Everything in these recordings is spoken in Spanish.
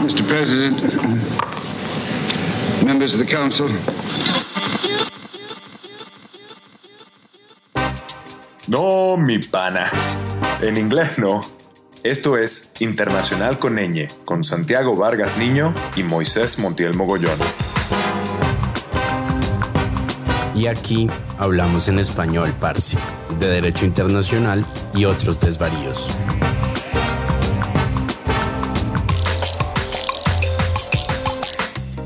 Mr. President, members of the council. No, mi pana. En inglés no. Esto es Internacional con Ñ, con Santiago Vargas Niño y Moisés Montiel Mogollón. Y aquí hablamos en español, Parsi, de Derecho Internacional y otros desvaríos.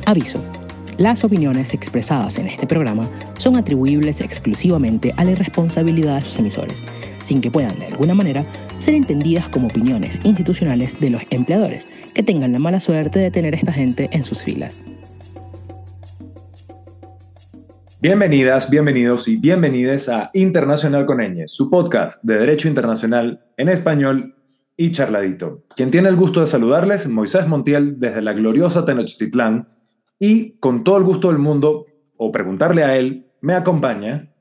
Aviso. Las opiniones expresadas en este programa son atribuibles exclusivamente a la irresponsabilidad de sus emisores, sin que puedan de alguna manera ser entendidas como opiniones institucionales de los empleadores que tengan la mala suerte de tener a esta gente en sus filas. Bienvenidas, bienvenidos y bienvenides a Internacional con Ñ, su podcast de Derecho Internacional en español y charladito. Quien tiene el gusto de saludarles, Moisés Montiel, desde la gloriosa Tenochtitlán, y con todo el gusto del mundo, o preguntarle a él, me acompaña.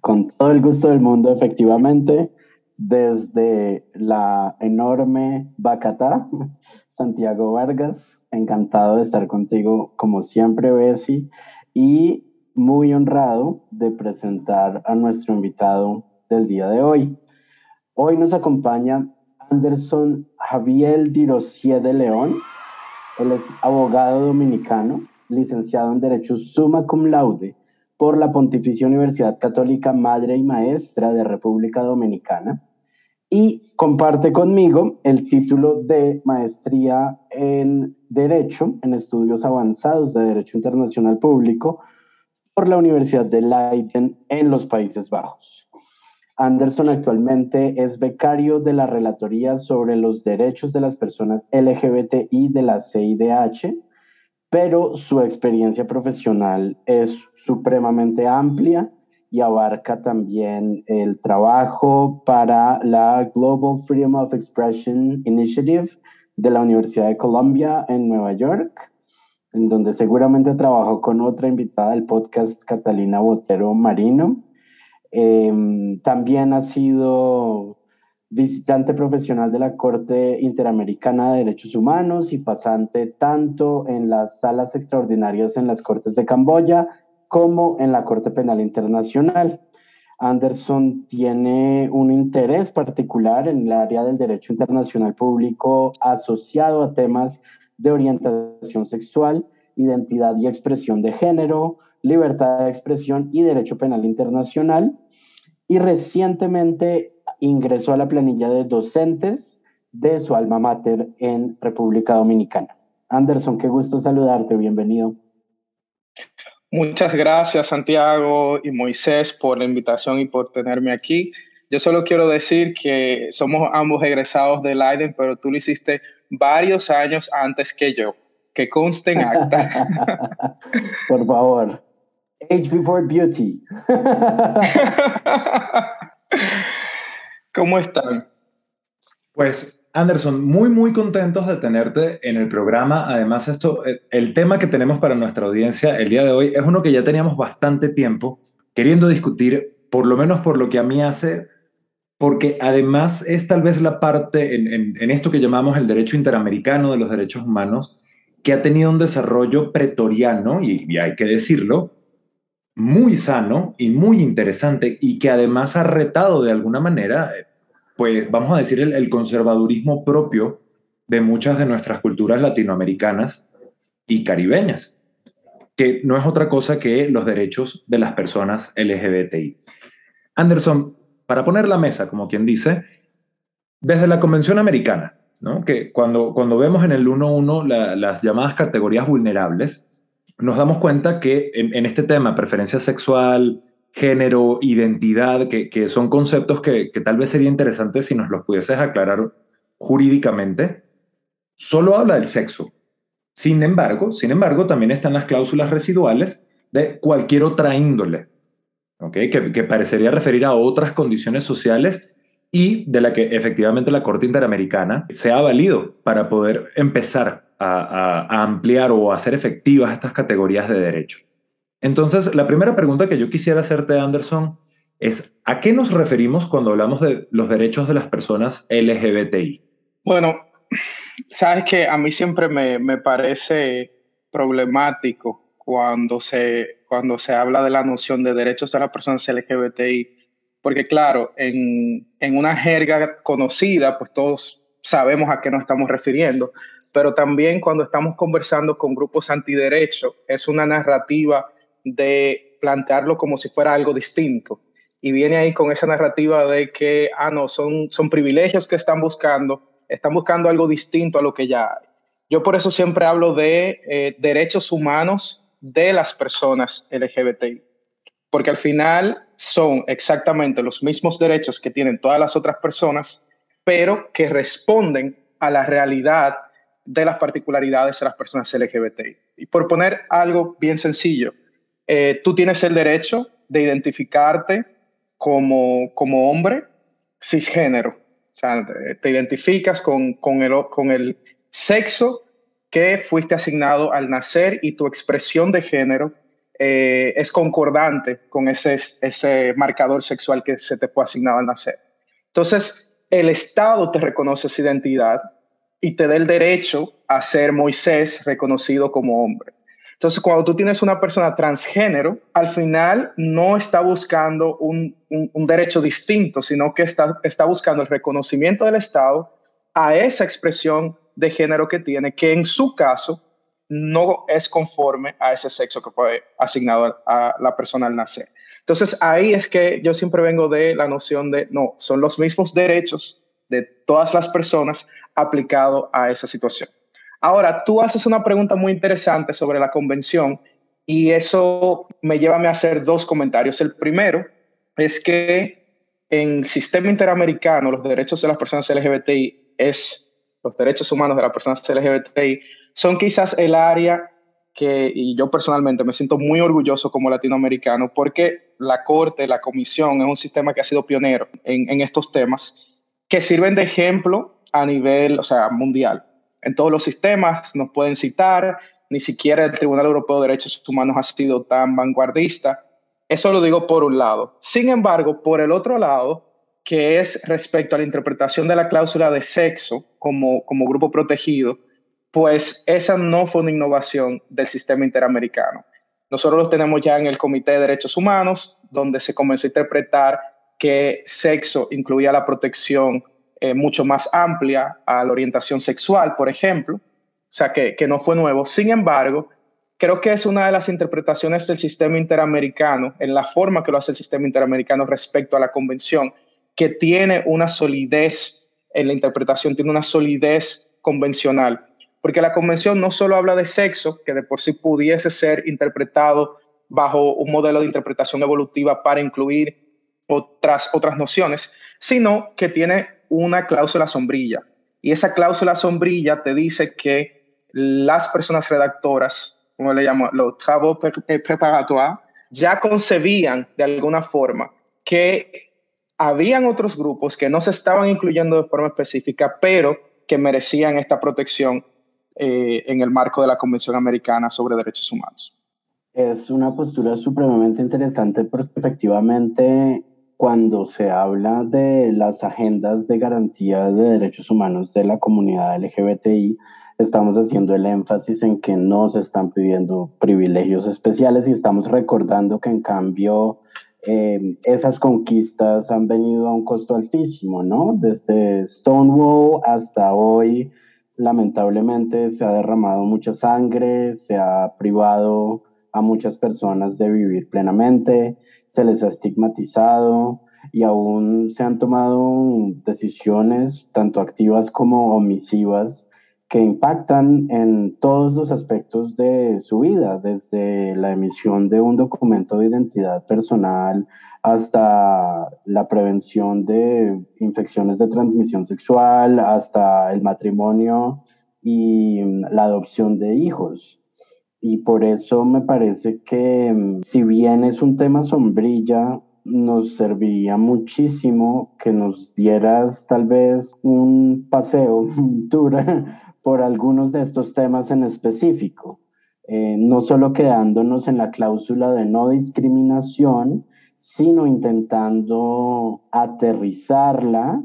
Con todo el gusto del mundo, efectivamente, desde la enorme Bacatá, Santiago Vargas, encantado de estar contigo como siempre, Bessie, y muy honrado de presentar a nuestro invitado del día de hoy. Hoy nos acompaña Anderson Javier Dirosier de León. Él es abogado dominicano, licenciado en Derecho summa cum laude por la Pontificia Universidad Católica Madre y Maestra de República Dominicana y comparte conmigo el título de maestría en Derecho, en estudios avanzados de Derecho Internacional Público por la Universidad de Leiden en los Países Bajos. Anderson actualmente es becario de la Relatoría sobre los Derechos de las Personas LGBTI de la CIDH, pero su experiencia profesional es supremamente amplia y abarca también el trabajo para la Global Freedom of Expression Initiative de la Universidad de Columbia en Nueva York, en donde seguramente trabajó con otra invitada del podcast, Catalina Botero Marino. Em, también ha sido visitante profesional de la Corte Interamericana de Derechos Humanos y pasante tanto en las salas extraordinarias en las Cortes de Camboya como en la Corte Penal Internacional. Anderson tiene un interés particular en el área del derecho internacional público asociado a temas de orientación sexual, identidad y expresión de género, libertad de expresión y derecho penal internacional. Y recientemente ingresó a la planilla de docentes de su alma mater en República Dominicana. Anderson, qué gusto saludarte, bienvenido. Muchas gracias Santiago y Moisés por la invitación y por tenerme aquí. Yo solo quiero decir que somos ambos egresados de Leiden, pero tú lo hiciste varios años antes que yo. Que conste en acta. Por favor. Age before beauty. ¿Cómo están? Pues, Anderson, muy, muy contentos de tenerte en el programa. Además, esto, el tema que tenemos para nuestra audiencia el día de hoy es uno que ya teníamos bastante tiempo queriendo discutir, por lo menos por lo que a mí hace porque además es tal vez la parte en, esto que llamamos el derecho interamericano de los derechos humanos, que ha tenido un desarrollo pretoriano, y, hay que decirlo, muy sano y muy interesante, y que además ha retado de alguna manera, pues vamos a decir, el conservadurismo propio de muchas de nuestras culturas latinoamericanas y caribeñas, que no es otra cosa que los derechos de las personas LGBTI. Anderson, para poner la mesa, como quien dice, desde la Convención Americana, ¿no? que cuando, cuando vemos en el 1.1 las llamadas categorías vulnerables, nos damos cuenta que en, este tema, preferencia sexual, género, identidad, que, son conceptos que, tal vez sería interesante si nos los pudieses aclarar jurídicamente, solo habla del sexo. Sin embargo, sin embargo, también están las cláusulas residuales de cualquier otra índole, que, parecería referir a otras condiciones sociales y de la que efectivamente la Corte Interamericana se ha valido para poder empezar a, ampliar o hacer efectivas estas categorías de derecho. Entonces, la primera pregunta que yo quisiera hacerte, Anderson, es ¿a qué nos referimos cuando hablamos de los derechos de las personas LGBTI? Bueno, Sabes que a mí siempre me, me parece problemático cuando se, cuando se habla de la noción de derechos de las personas LGBTI, porque claro, en, en una jerga conocida, pues todos sabemos a qué nos estamos refiriendo, pero también cuando estamos conversando con grupos antiderechos, es una narrativa de plantearlo como si fuera algo distinto. Y viene ahí con esa narrativa de que, ah, no, son, son privilegios que están buscando, están buscando algo distinto a lo que ya hay. Yo por eso siempre hablo de eh, derechos humanos de las personas LGBTI, porque al final son exactamente los mismos derechos que tienen todas las otras personas, pero que responden a la realidad de las particularidades de las personas LGBTI. Y por poner algo bien sencillo, eh, tú tienes el derecho de identificarte como, como hombre cisgénero. O sea, te identificas con, con, el, con el sexo que fuiste asignado al nacer y tu expresión de género eh, es concordante con ese, ese marcador sexual que se te fue asignado al nacer. Entonces, el Estado te reconoce esa identidad y te da el derecho a ser Moisés reconocido como hombre. Entonces, cuando tú tienes una persona transgénero, al final no está buscando un, un, derecho distinto, sino que está, está buscando el reconocimiento del Estado a esa expresión de género que tiene, que en su caso no es conforme a ese sexo que fue asignado a la persona al nacer. Entonces, ahí es que yo siempre vengo de la noción de, no, son los mismos derechos de todas las personas aplicado a esa situación. Ahora, tú haces una pregunta muy interesante sobre la convención y eso me lleva a hacer dos comentarios. El primero es que en sistema interamericano los derechos de las personas LGBTI es los derechos humanos de las personas LGBTI son quizás el área que, y yo personalmente me siento muy orgulloso como latinoamericano, porque la Corte, la Comisión, es un sistema que ha sido pionero en, en estos temas, que sirven de ejemplo a nivel, o sea, mundial en todos los sistemas, nos pueden citar, ni siquiera el Tribunal Europeo de Derechos Humanos ha sido tan vanguardista. Eso lo digo por un lado. Sin embargo, por el otro lado, que es respecto a la interpretación de la cláusula de sexo como, como grupo protegido, pues esa no fue una innovación del sistema interamericano. Nosotros lo tenemos ya en el Comité de Derechos Humanos, donde se comenzó a interpretar que sexo incluía la protección eh, mucho más amplia a la orientación sexual, por ejemplo, o sea, que no fue nuevo. Sin embargo, creo que es una de las interpretaciones del sistema interamericano, en la forma que lo hace el sistema interamericano respecto a la convención, que tiene una solidez en la interpretación, tiene una solidez convencional. Porque la convención no solo habla de sexo, que de por sí pudiese ser interpretado bajo un modelo de interpretación evolutiva para incluir otras, otras nociones, sino que tiene una cláusula sombrilla. Y esa cláusula sombrilla te dice que las personas redactoras, como le llamo, los travaux preparatoires, ya concebían de alguna forma que habían otros grupos que no se estaban incluyendo de forma específica, pero que merecían esta protección eh, en el marco de la Convención Americana sobre Derechos Humanos. Es una postura supremamente interesante porque efectivamente cuando se habla de las agendas de garantía de derechos humanos de la comunidad LGBTI, estamos haciendo el énfasis en que no se están pidiendo privilegios especiales y estamos recordando que en cambio eh, esas conquistas han venido a un costo altísimo, ¿no? Desde Stonewall hasta hoy, lamentablemente se ha derramado mucha sangre, se ha privado a muchas personas de vivir plenamente, se les ha estigmatizado y aún se han tomado decisiones tanto activas como omisivas que impactan en todos los aspectos de su vida, desde la emisión de un documento de identidad personal hasta la prevención de infecciones de transmisión sexual, hasta el matrimonio y la adopción de hijos. Y por eso me parece que mm, si bien es un tema sombrilla, nos serviría muchísimo que nos dieras tal vez un paseo, un tour por algunos de estos temas en específico. Eh, no solo quedándonos en la cláusula de no discriminación, sino intentando aterrizarla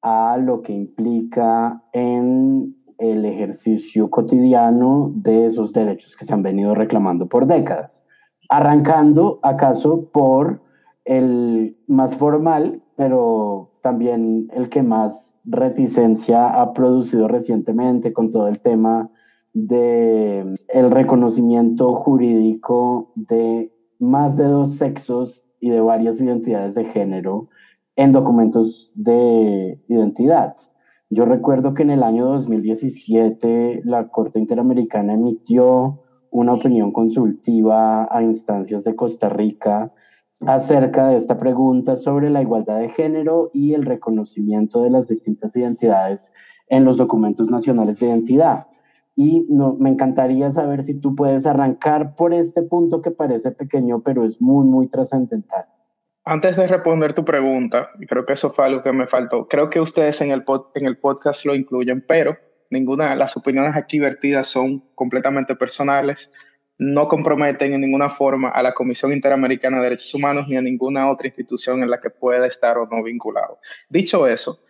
a lo que implica en el ejercicio cotidiano de esos derechos que se han venido reclamando por décadas. Arrancando acaso por el más formal, pero también el que más reticencia ha producido recientemente con todo el tema de el reconocimiento jurídico de más de dos sexos y de varias identidades de género en documentos de identidad. Yo recuerdo que en el año 2017 la Corte Interamericana emitió una opinión consultiva a instancias de Costa Rica acerca de esta pregunta sobre la igualdad de género y el reconocimiento de las distintas identidades en los documentos nacionales de identidad. Y no, me encantaría saber si tú puedes arrancar por este punto que parece pequeño, pero es muy, muy trascendental. Antes de responder tu pregunta, y creo que eso fue algo que me faltó, creo que ustedes en el, en el podcast lo incluyen, pero ninguna de las opiniones aquí vertidas son completamente personales, no comprometen en ninguna forma a la Comisión Interamericana de Derechos Humanos ni a ninguna otra institución en la que pueda estar o no vinculado. Dicho eso,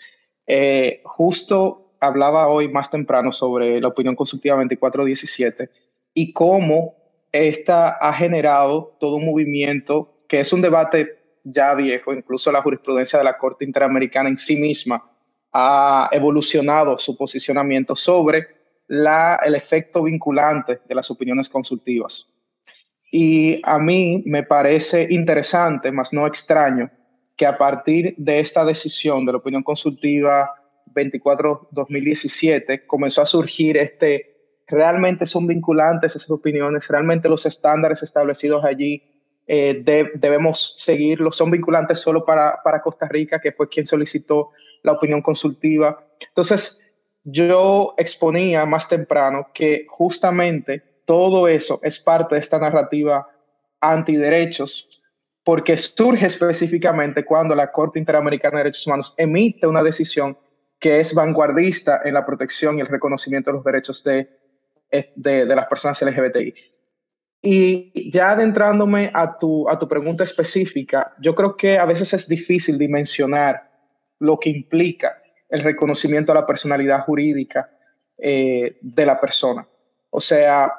eh, justo hablaba hoy más temprano sobre la opinión consultiva 2417 y cómo esta ha generado todo un movimiento que es un debate ya viejo, incluso la jurisprudencia de la Corte Interamericana en sí misma ha evolucionado su posicionamiento sobre la, el efecto vinculante de las opiniones consultivas. Y a mí me parece interesante, más no extraño, que a partir de esta decisión de la opinión consultiva 24-2017 comenzó a surgir este, realmente son vinculantes esas opiniones, realmente los estándares establecidos allí eh, debemos seguirlos, son vinculantes solo para, para Costa Rica, que fue quien solicitó la opinión consultiva. Entonces, yo exponía más temprano que justamente todo eso es parte de esta narrativa antiderechos, porque surge específicamente cuando la Corte Interamericana de Derechos Humanos emite una decisión que es vanguardista en la protección y el reconocimiento de los derechos de, eh, de, las personas LGBTI. Y ya adentrándome a tu, a tu pregunta específica, yo creo que a veces es difícil dimensionar lo que implica el reconocimiento a la personalidad jurídica eh, de la persona. O sea,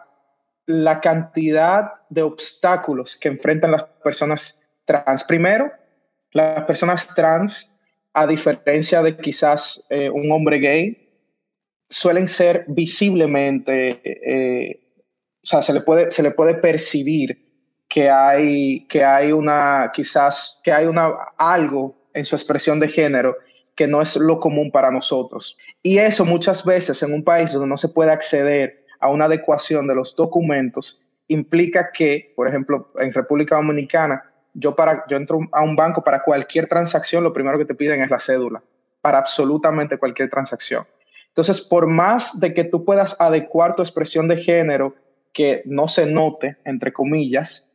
la cantidad de obstáculos que enfrentan las personas trans. Primero, las personas trans a diferencia de quizás eh, un hombre gay, suelen ser visiblemente, eh, o sea, se le puede, se le puede percibir que hay, que hay una, quizás, que hay una, algo en su expresión de género que no es lo común para nosotros. Y eso muchas veces en un país donde no se puede acceder a una adecuación de los documentos implica que, por ejemplo, en República Dominicana, yo, para, yo entro a un banco para cualquier transacción, lo primero que te piden es la cédula, para absolutamente cualquier transacción. Entonces, por más de que tú puedas adecuar tu expresión de género que no se note, entre comillas,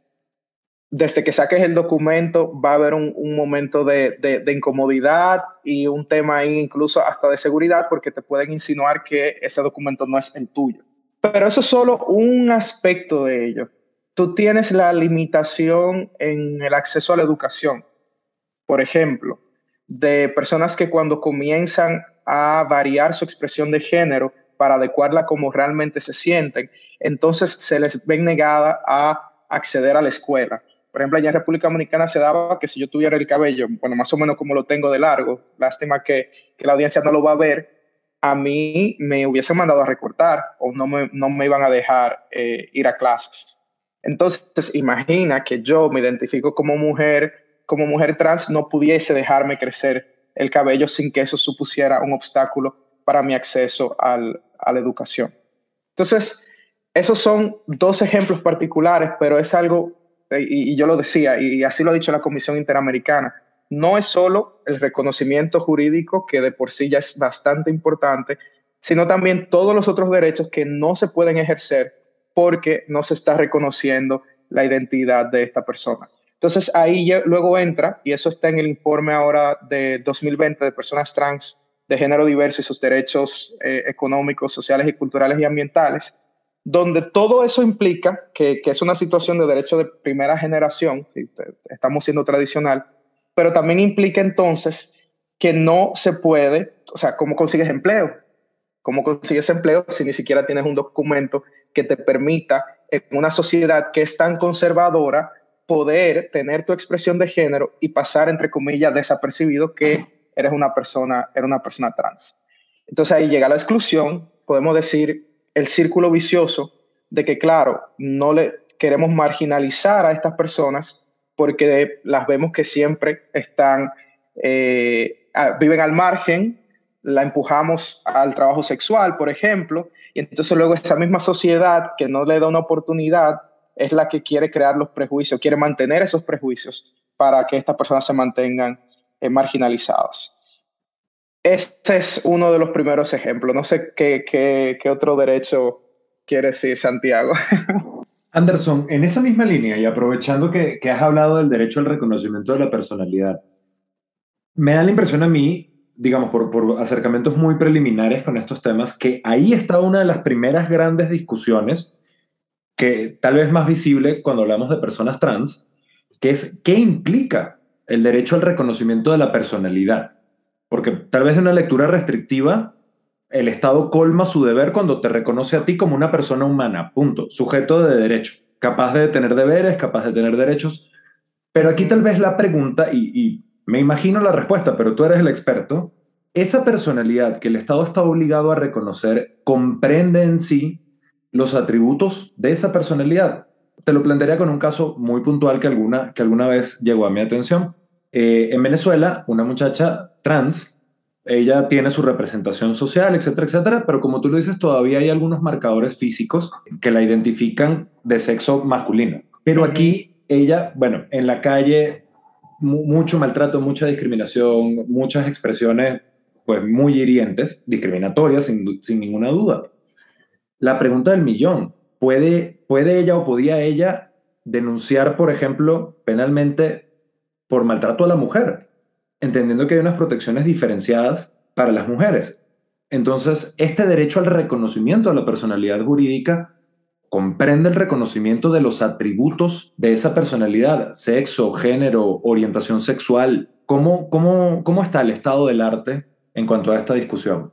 desde que saques el documento va a haber un, momento de, de, incomodidad y un tema ahí incluso hasta de seguridad porque te pueden insinuar que ese documento no es el tuyo. Pero eso es solo un aspecto de ello tú tienes la limitación en el acceso a la educación. Por ejemplo, de personas que cuando comienzan a variar su expresión de género para adecuarla como realmente se sienten, entonces se les ve negada a acceder a la escuela. Por ejemplo, allá en República Dominicana se daba que si yo tuviera el cabello, bueno, más o menos como lo tengo de largo, lástima que, la audiencia no lo va a ver, a mí me hubiesen mandado a recortar o no me, no me iban a dejar eh, ir a clases. Entonces, imagina que yo me identifico como mujer, como mujer trans, no pudiese dejarme crecer el cabello sin que eso supusiera un obstáculo para mi acceso a la educación. Entonces, esos son dos ejemplos particulares, pero es algo, y, yo lo decía, y así lo ha dicho la Comisión Interamericana, no es solo el reconocimiento jurídico, que de por sí ya es bastante importante, sino también todos los otros derechos que no se pueden ejercer porque no se está reconociendo la identidad de esta persona. Entonces ahí luego entra, y eso está en el informe ahora de 2020 de personas trans de género diverso y sus derechos eh, económicos, sociales y culturales y ambientales, donde todo eso implica que, es una situación de derecho de primera generación, estamos siendo tradicional, pero también implica entonces que no se puede, o sea, ¿cómo consigues empleo? ¿Cómo consigues empleo si ni siquiera tienes un documento que te permita en una sociedad que es tan conservadora poder tener tu expresión de género y pasar, entre comillas, desapercibido que eres una persona, eres una persona trans? Entonces ahí llega la exclusión, podemos decir el círculo vicioso de que, claro, no le queremos marginalizar a estas personas porque las vemos que siempre están, eh, viven al margen, la empujamos al trabajo sexual, por ejemplo, y entonces luego esa misma sociedad que no le da una oportunidad es la que quiere crear los prejuicios, quiere mantener esos prejuicios para que estas personas se mantengan eh, marginalizadas. Este es uno de los primeros ejemplos. No sé qué, qué, qué otro derecho quiere decir Santiago. Anderson, en esa misma línea y aprovechando que, que, has hablado del derecho al reconocimiento de la personalidad, me da la impresión a mí, digamos, por, por acercamientos muy preliminares con estos temas, que ahí está una de las primeras grandes discusiones, que tal vez más visible cuando hablamos de personas trans, que es qué implica el derecho al reconocimiento de la personalidad. Porque tal vez de una lectura restrictiva, el Estado colma su deber cuando te reconoce a ti como una persona humana, punto, sujeto de derecho, capaz de tener deberes, capaz de tener derechos. Pero aquí tal vez la pregunta, y, me imagino la respuesta, pero tú eres el experto, esa personalidad que el Estado está obligado a reconocer comprende en sí los atributos de esa personalidad. Te lo plantearía con un caso muy puntual que alguna, que alguna vez llegó a mi atención. Eh, en Venezuela, una muchacha trans, ella tiene su representación social, etcétera, etcétera, pero como tú lo dices, todavía hay algunos marcadores físicos que la identifican de sexo masculino. Pero aquí ella, bueno, en la calle, mucho maltrato, mucha discriminación, muchas expresiones pues muy hirientes, discriminatorias, sin, sin ninguna duda. La pregunta del millón, ¿puede, ¿puede ella o podía ella denunciar, por ejemplo, penalmente por maltrato a la mujer, entendiendo que hay unas protecciones diferenciadas para las mujeres. Entonces, este derecho al reconocimiento de la personalidad jurídica comprende el reconocimiento de los atributos de esa personalidad, sexo, género, orientación sexual. ¿Cómo, cómo, cómo está el estado del arte en cuanto a esta discusión?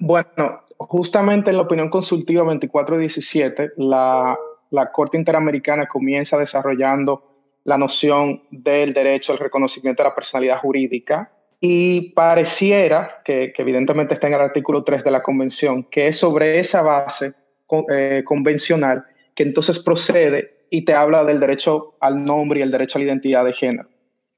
Bueno, justamente en la opinión consultiva 2417, la, la Corte Interamericana comienza desarrollando la noción del derecho al reconocimiento de la personalidad jurídica y pareciera, que, evidentemente está en el artículo 3 de la Convención, que es sobre esa base eh, convencional que entonces procede y te habla del derecho al nombre y el derecho a la identidad de género.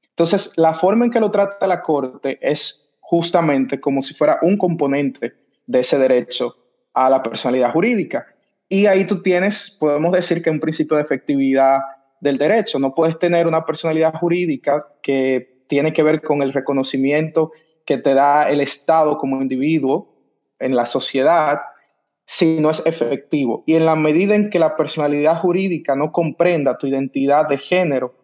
Entonces, la forma en que lo trata la Corte es justamente como si fuera un componente de ese derecho a la personalidad jurídica. Y ahí tú tienes, podemos decir que un principio de efectividad del derecho. No puedes tener una personalidad jurídica que tiene que ver con el reconocimiento que te da el Estado como individuo en la sociedad si no es efectivo. Y en la medida en que la personalidad jurídica no comprenda tu identidad de género,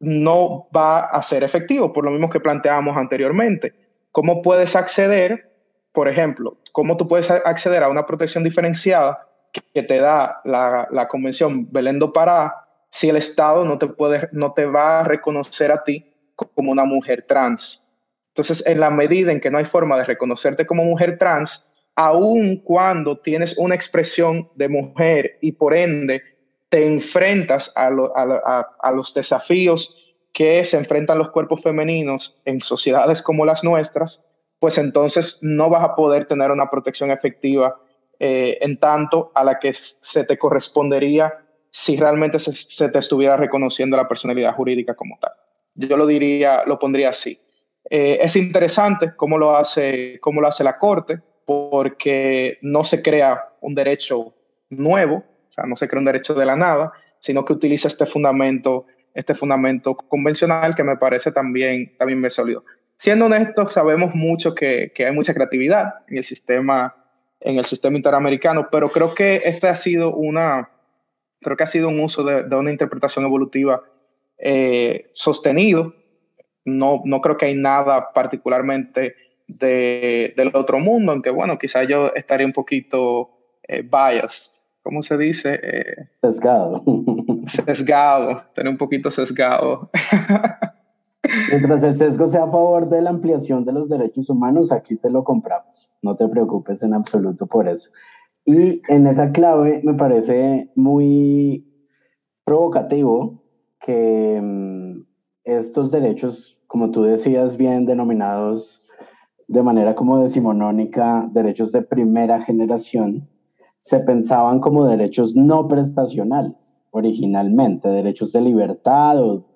no va a ser efectivo, por lo mismo que planteamos anteriormente. ¿Cómo puedes acceder, por ejemplo, cómo tú puedes acceder a una protección diferenciada que te da la, la Convención Belén do Pará si el Estado no te, puede, no te va a reconocer a ti como una mujer trans. Entonces, en la medida en que no hay forma de reconocerte como mujer trans, aun cuando tienes una expresión de mujer y por ende te enfrentas a, los desafíos que se enfrentan los cuerpos femeninos en sociedades como las nuestras, pues entonces no vas a poder tener una protección efectiva eh, en tanto a la que se te correspondería si realmente se, te estuviera reconociendo la personalidad jurídica como tal. Yo lo diría, lo pondría así. Eh, es interesante cómo lo, hace, cómo lo hace la Corte, porque no se crea un derecho nuevo, o sea, no se crea un derecho de la nada, sino que utiliza este fundamento, este fundamento convencional que me parece también, también me sólido. Siendo honestos, sabemos mucho que, que, hay mucha creatividad en el sistema, en el sistema interamericano, pero creo que esta ha sido una, creo que ha sido un uso de, una interpretación evolutiva eh, sostenido. No, no creo que hay nada particularmente del otro mundo, aunque bueno, quizá yo estaría un poquito eh, biased, ¿cómo se dice? Eh, sesgado. Sesgado, tener un poquito sesgado. Mientras el sesgo sea a favor de la ampliación de los derechos humanos, aquí te lo compramos. No te preocupes en absoluto por eso. Y en esa clave me parece muy provocativo que mm, estos derechos, como tú decías, bien denominados de manera como decimonónica, derechos de primera generación, se pensaban como derechos no prestacionales originalmente, derechos de libertad o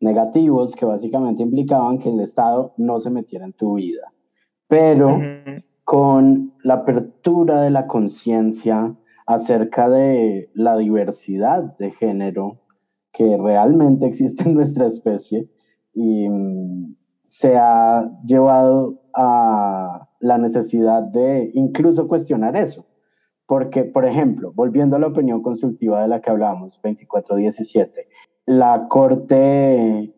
negativos que básicamente implicaban que el Estado no se metiera en tu vida. Pero con la apertura de la conciencia acerca de la diversidad de género que realmente existe en nuestra especie y mm, se ha llevado a la necesidad de incluso cuestionar eso. Porque, por ejemplo, volviendo a la opinión consultiva de la que hablábamos, 2417, la Corte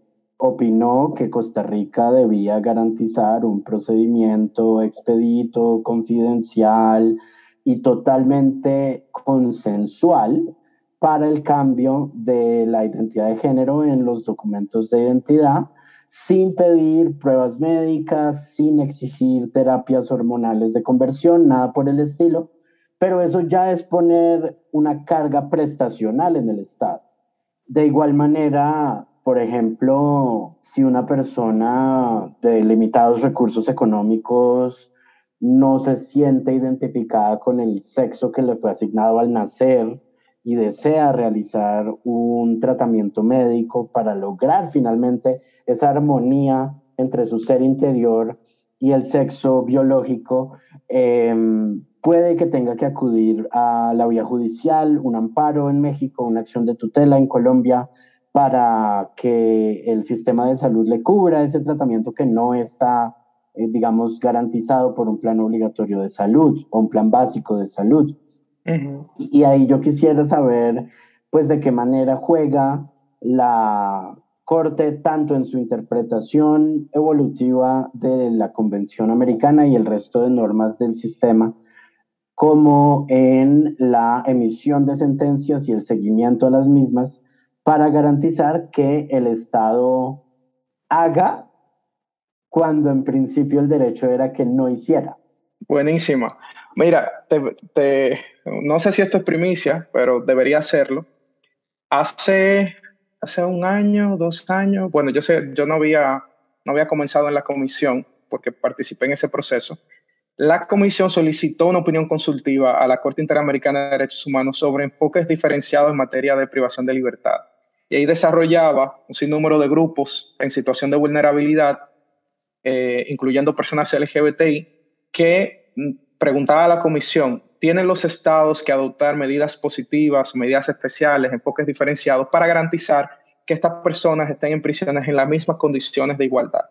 opinó que Costa Rica debía garantizar un procedimiento expedito, confidencial y totalmente consensual para el cambio de la identidad de género en los documentos de identidad, sin pedir pruebas médicas, sin exigir terapias hormonales de conversión, nada por el estilo, pero eso ya es poner una carga prestacional en el Estado. De igual manera, por ejemplo, si una persona de limitados recursos económicos no se siente identificada con el sexo que le fue asignado al nacer y desea realizar un tratamiento médico para lograr finalmente esa armonía entre su ser interior y el sexo biológico, em, puede que tenga que acudir a la vía judicial, un amparo en México, una acción de tutela en Colombia, para que el sistema de salud le cubra ese tratamiento que no está, eh, digamos, garantizado por un plan obligatorio de salud o un plan básico de salud. y, y ahí yo quisiera saber, pues, de qué manera juega la Corte tanto en su interpretación evolutiva de la Convención Americana y el resto de normas del sistema, como en la emisión de sentencias y el seguimiento a las mismas para garantizar que el Estado haga cuando en principio el derecho era que no hiciera. Buenísima. Mira, no sé si esto es primicia, pero debería hacerlo. Hace, hace un año, dos años, bueno, yo sé, yo no había, no había comenzado en la comisión porque participé en ese proceso, la comisión solicitó una opinión consultiva a la Corte Interamericana de Derechos Humanos sobre enfoques diferenciados en materia de privación de libertad. Y ahí desarrollaba un sinnúmero de grupos en situación de vulnerabilidad, eh, incluyendo personas LGBTI, que mm, preguntaba a la comisión, ¿tienen los estados que adoptar medidas positivas, medidas especiales, enfoques diferenciados para garantizar que estas personas estén en prisiones en las mismas condiciones de igualdad?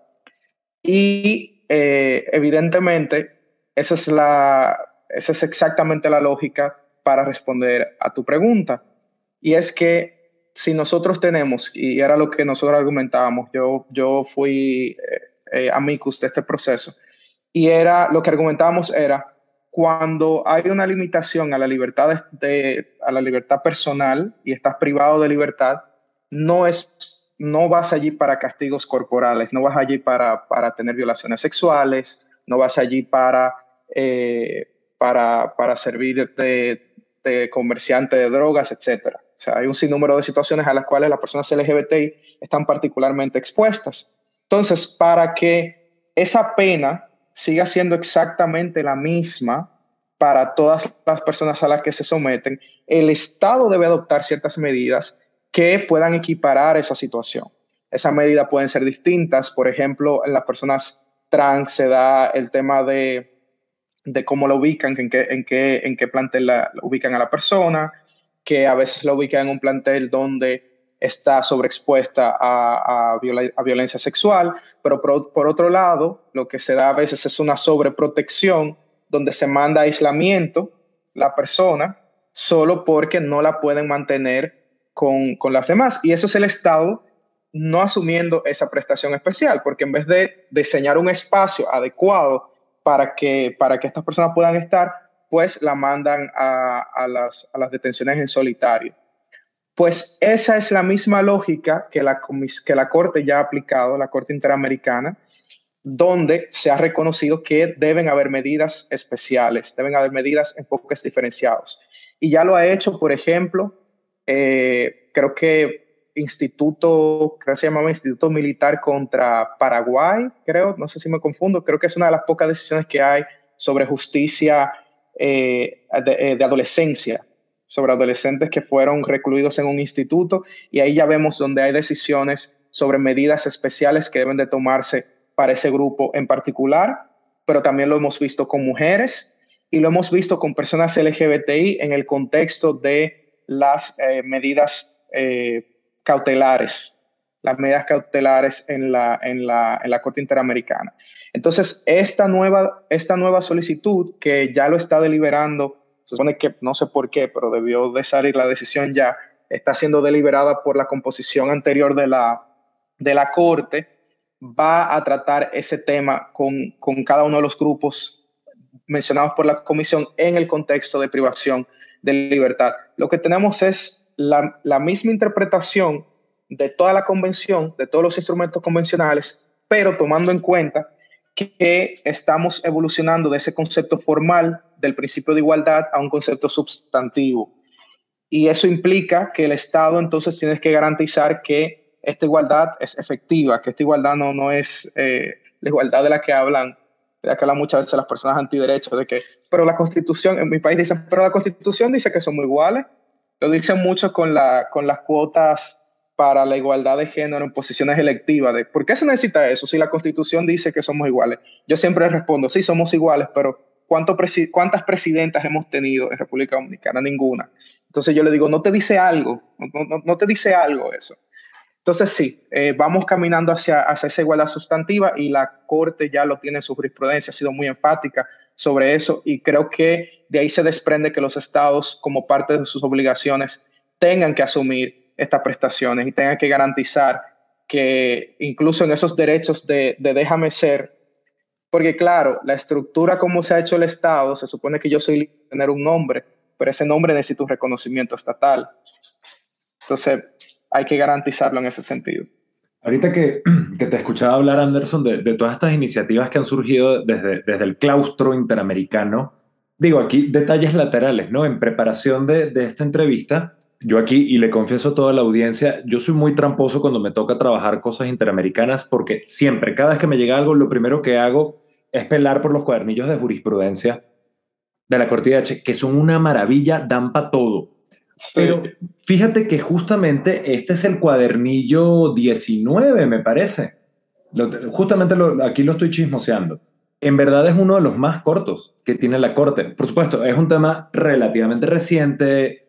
Y eh, evidentemente esa es, la, esa es exactamente la lógica para responder a tu pregunta. Y es que si nosotros tenemos, y era lo que nosotros argumentábamos, yo, yo fui eh, eh, amicus de este proceso, y era lo que argumentábamos era cuando hay una limitación a la libertad de, a la libertad personal y estás privado de libertad, no es no vas allí para castigos corporales, no vas allí para, para tener violaciones sexuales, no vas allí para eh, para, para, servir de, de, comerciante de drogas, etc. O sea, hay un sinnúmero de situaciones a las cuales las personas LGBTI están particularmente expuestas. Entonces, para que esa pena siga siendo exactamente la misma para todas las personas a las que se someten, el Estado debe adoptar ciertas medidas que puedan equiparar esa situación. Esas medidas pueden ser distintas. Por ejemplo, en las personas trans se da el tema de de cómo lo ubican, en qué, en qué, en qué plantel la, ubican a la persona, que a veces lo ubican en un plantel donde está sobreexpuesta a, a, violencia sexual, pero por, otro lado, lo que se da a veces es una sobreprotección donde se manda aislamiento la persona solo porque no la pueden mantener con, con las demás. Y eso es el Estado no asumiendo esa prestación especial, porque en vez de diseñar un espacio adecuado para que, para que estas personas puedan estar, pues la mandan a, a, las, a las detenciones en solitario. Pues esa es la misma lógica que la, que la Corte ya ha aplicado, la Corte Interamericana, donde se ha reconocido que deben haber medidas especiales, deben haber medidas enfoques diferenciados. Y ya lo ha hecho, por ejemplo, eh, creo que Instituto, creo que se llamaba Instituto Militar contra Paraguay, creo, no sé si me confundo, creo que es una de las pocas decisiones que hay sobre justicia eh, de, de adolescencia, sobre adolescentes que fueron recluidos en un instituto, y ahí ya vemos donde hay decisiones sobre medidas especiales que deben de tomarse para ese grupo en particular, pero también lo hemos visto con mujeres y lo hemos visto con personas LGBTI en el contexto de las eh, medidas eh, cautelares, las medidas cautelares en la, en, la, en la Corte Interamericana. Entonces, esta nueva, esta nueva solicitud que ya lo está deliberando, se supone que no sé por qué, pero debió de salir la decisión ya, está siendo deliberada por la composición anterior de la, de la Corte va a tratar ese tema con, con cada uno de los grupos mencionados por la comisión en el contexto de privación de libertad. Lo que tenemos es la, la, misma interpretación de toda la convención, de todos los instrumentos convencionales, pero tomando en cuenta que estamos evolucionando de ese concepto formal del principio de igualdad a un concepto sustantivo. Y eso implica que el Estado entonces tiene que garantizar que esta igualdad es efectiva, que esta igualdad no, no es eh, la igualdad de la que hablan, de la que hablan muchas veces las personas antiderechos, de que, pero la constitución, en mi país dicen, pero la constitución dice que somos iguales. Lo dicen mucho con, la, con las cuotas para la igualdad de género en posiciones electivas. De, ¿Por qué se necesita eso si la constitución dice que somos iguales? Yo siempre respondo, sí, somos iguales, pero ¿cuántas presidentas hemos tenido en República Dominicana? Ninguna. Entonces yo le digo, no te dice algo, no, no te dice algo eso. Entonces sí, eh, vamos caminando hacia, hacia esa igualdad sustantiva y la Corte ya lo tiene en su jurisprudencia, ha sido muy enfática sobre eso y creo que de ahí se desprende que los estados como parte de sus obligaciones tengan que asumir estas prestaciones y tengan que garantizar que incluso en esos derechos de, de déjame ser, porque claro, la estructura como se ha hecho el Estado, se supone que yo soy tener un nombre, pero ese nombre necesita un reconocimiento estatal. Entonces, hay que garantizarlo en ese sentido. Ahorita que, que te escuchaba hablar, Anderson, de, de, todas estas iniciativas que han surgido desde, desde el claustro interamericano, digo aquí detalles laterales, ¿no? En preparación de, de esta entrevista, yo aquí, y le confieso a toda la audiencia, yo soy muy tramposo cuando me toca trabajar cosas interamericanas porque siempre, cada vez que me llega algo, lo primero que hago es pelar por los cuadernillos de jurisprudencia de la Corte H, que son una maravilla, dan para todo. Pero fíjate que justamente este es el cuadernillo 19, me parece. justamente aquí lo estoy chismoseando. En verdad es uno de los más cortos que tiene la Corte. Por supuesto, es un tema relativamente reciente.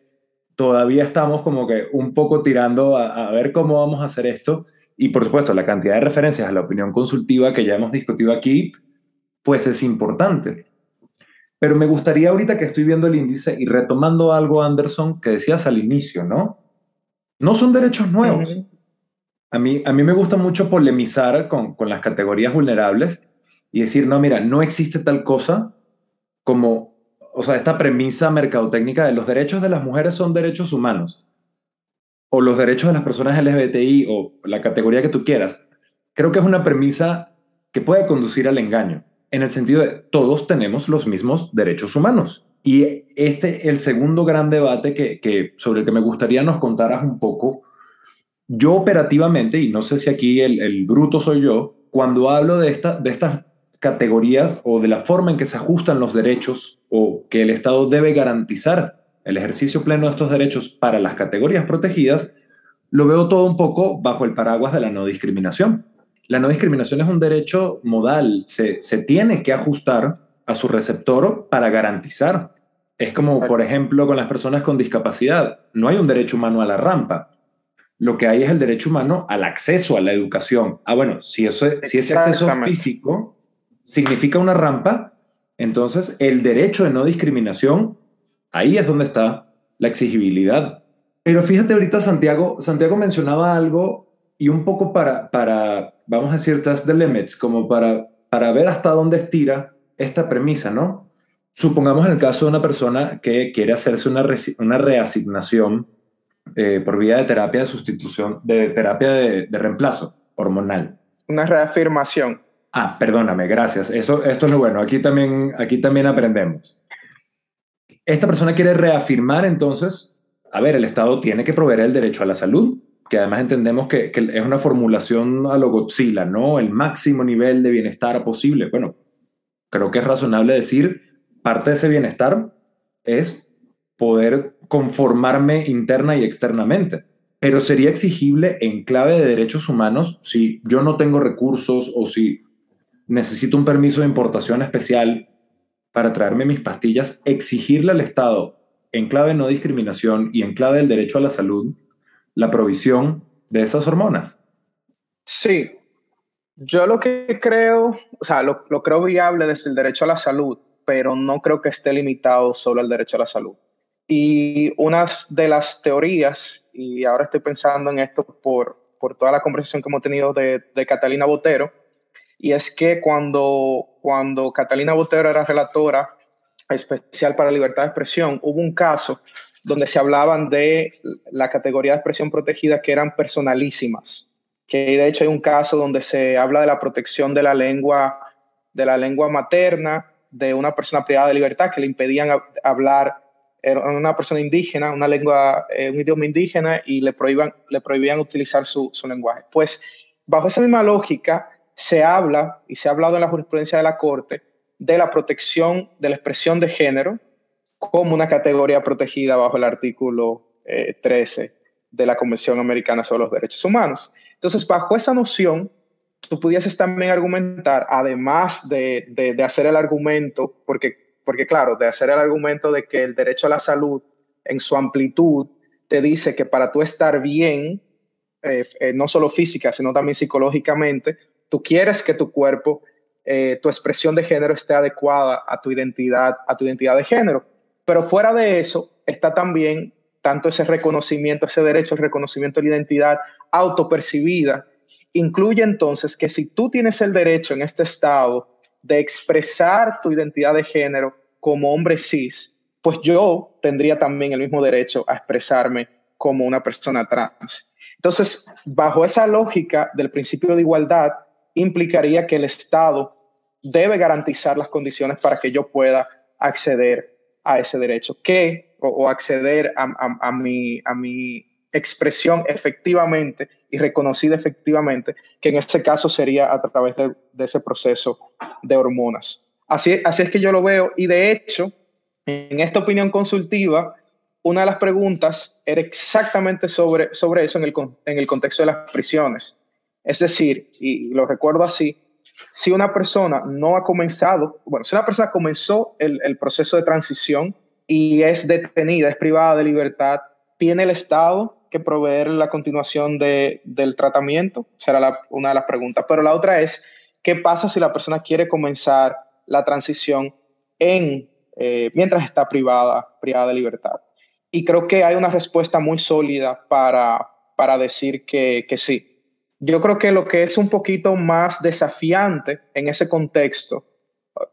Todavía estamos como que un poco tirando a, a ver cómo vamos a hacer esto. Y por supuesto, la cantidad de referencias a la opinión consultiva que ya hemos discutido aquí, pues es importante. Pero me gustaría ahorita que estoy viendo el índice y retomando algo, Anderson, que decías al inicio, ¿no? No son derechos nuevos. A mí, a mí me gusta mucho polemizar con, con las categorías vulnerables y decir, no, mira, no existe tal cosa como, o sea, esta premisa mercadotécnica de los derechos de las mujeres son derechos humanos o los derechos de las personas LGBTI o la categoría que tú quieras. Creo que es una premisa que puede conducir al engaño en el sentido de todos tenemos los mismos derechos humanos. Y este, el segundo gran debate que, sobre el que me gustaría nos contaras un poco, yo operativamente, y no sé si aquí el, el bruto soy yo, cuando hablo de, esta, de estas categorías o de la forma en que se ajustan los derechos o que el Estado debe garantizar el ejercicio pleno de estos derechos para las categorías protegidas, lo veo todo un poco bajo el paraguas de la no discriminación. La no discriminación es un derecho modal, se, se tiene que ajustar a su receptor para garantizar. Es como, por ejemplo, con las personas con discapacidad. No hay un derecho humano a la rampa. Lo que hay es el derecho humano al acceso a la educación. Ah, bueno, si, eso, si ese acceso físico significa una rampa, entonces el derecho de no discriminación, ahí es donde está la exigibilidad. Pero fíjate ahorita, Santiago, Santiago mencionaba algo y un poco para, para vamos a decir, test the limits, como para, para ver hasta dónde estira esta premisa, ¿no? Supongamos en el caso de una persona que quiere hacerse una, una reasignación eh, por vía de terapia de sustitución, de terapia de, reemplazo hormonal. Una reafirmación. Ah, perdóname, gracias. Eso, esto es lo bueno. Aquí también, aquí también aprendemos. Esta persona quiere reafirmar entonces, a ver, el Estado tiene que proveer el derecho a la salud, que además entendemos que, que es una formulación a lo Godzilla, ¿no? El máximo nivel de bienestar posible. Bueno, creo que es razonable decir, parte de ese bienestar es poder conformarme interna y externamente. Pero sería exigible en clave de derechos humanos si yo no tengo recursos o si necesito un permiso de importación especial para traerme mis pastillas, exigirle al Estado en clave no discriminación y en clave del derecho a la salud la provisión de esas hormonas. Sí, yo lo que creo, o sea, lo, lo creo viable desde el derecho a la salud, pero no creo que esté limitado solo al derecho a la salud. Y una de las teorías, y ahora estoy pensando en esto por, por toda la conversación que hemos tenido de, Catalina Botero, y es que cuando, cuando Catalina Botero era relatora especial para libertad de expresión, hubo un caso donde se hablaban de la categoría de expresión protegida que eran personalísimas, que de hecho hay un caso donde se habla de la protección de la lengua, de la lengua materna de una persona privada de libertad que le impedían hablar era una persona indígena, una lengua, eh, un idioma indígena y le, prohíban, le prohibían utilizar su, su, lenguaje. Pues bajo esa misma lógica se habla y se ha hablado en la jurisprudencia de la Corte de la protección de la expresión de género como una categoría protegida bajo el artículo 13 eh, de la Convención Americana sobre los Derechos Humanos. Entonces, bajo esa noción, tú pudieses también argumentar, además de, de, hacer el argumento, porque porque claro, de hacer el argumento de que el derecho a la salud en su amplitud te dice que para tú estar bien, eh, eh, no solo física, sino también psicológicamente, tú quieres que tu cuerpo, eh, tu expresión de género esté adecuada a tu identidad, a tu identidad de género. Pero fuera de eso está también tanto ese reconocimiento, ese derecho al reconocimiento de la identidad autopercibida, incluye entonces que si tú tienes el derecho en este estado de expresar tu identidad de género como hombre cis, pues yo tendría también el mismo derecho a expresarme como una persona trans. Entonces, bajo esa lógica del principio de igualdad, implicaría que el Estado debe garantizar las condiciones para que yo pueda acceder a ese derecho, que, o, acceder a, mi, a mi expresión efectivamente y reconocida efectivamente, que en este caso sería a través de, ese proceso de hormonas. Así, así es que yo lo veo y de hecho, en esta opinión consultiva, una de las preguntas era exactamente sobre, sobre eso en el, en el contexto de las prisiones. Es decir, y lo recuerdo así, si una persona no ha comenzado, bueno, si una persona comenzó el, el proceso de transición y es detenida, es privada de libertad, tiene el Estado que proveer la continuación de, del tratamiento? Será una de las preguntas. Pero la otra es, ¿qué pasa si la persona quiere comenzar la transición en, eh, mientras está privada, privada de libertad? Y creo que hay una respuesta muy sólida para, para decir que, que sí. Yo creo que lo que es un poquito más desafiante en ese contexto,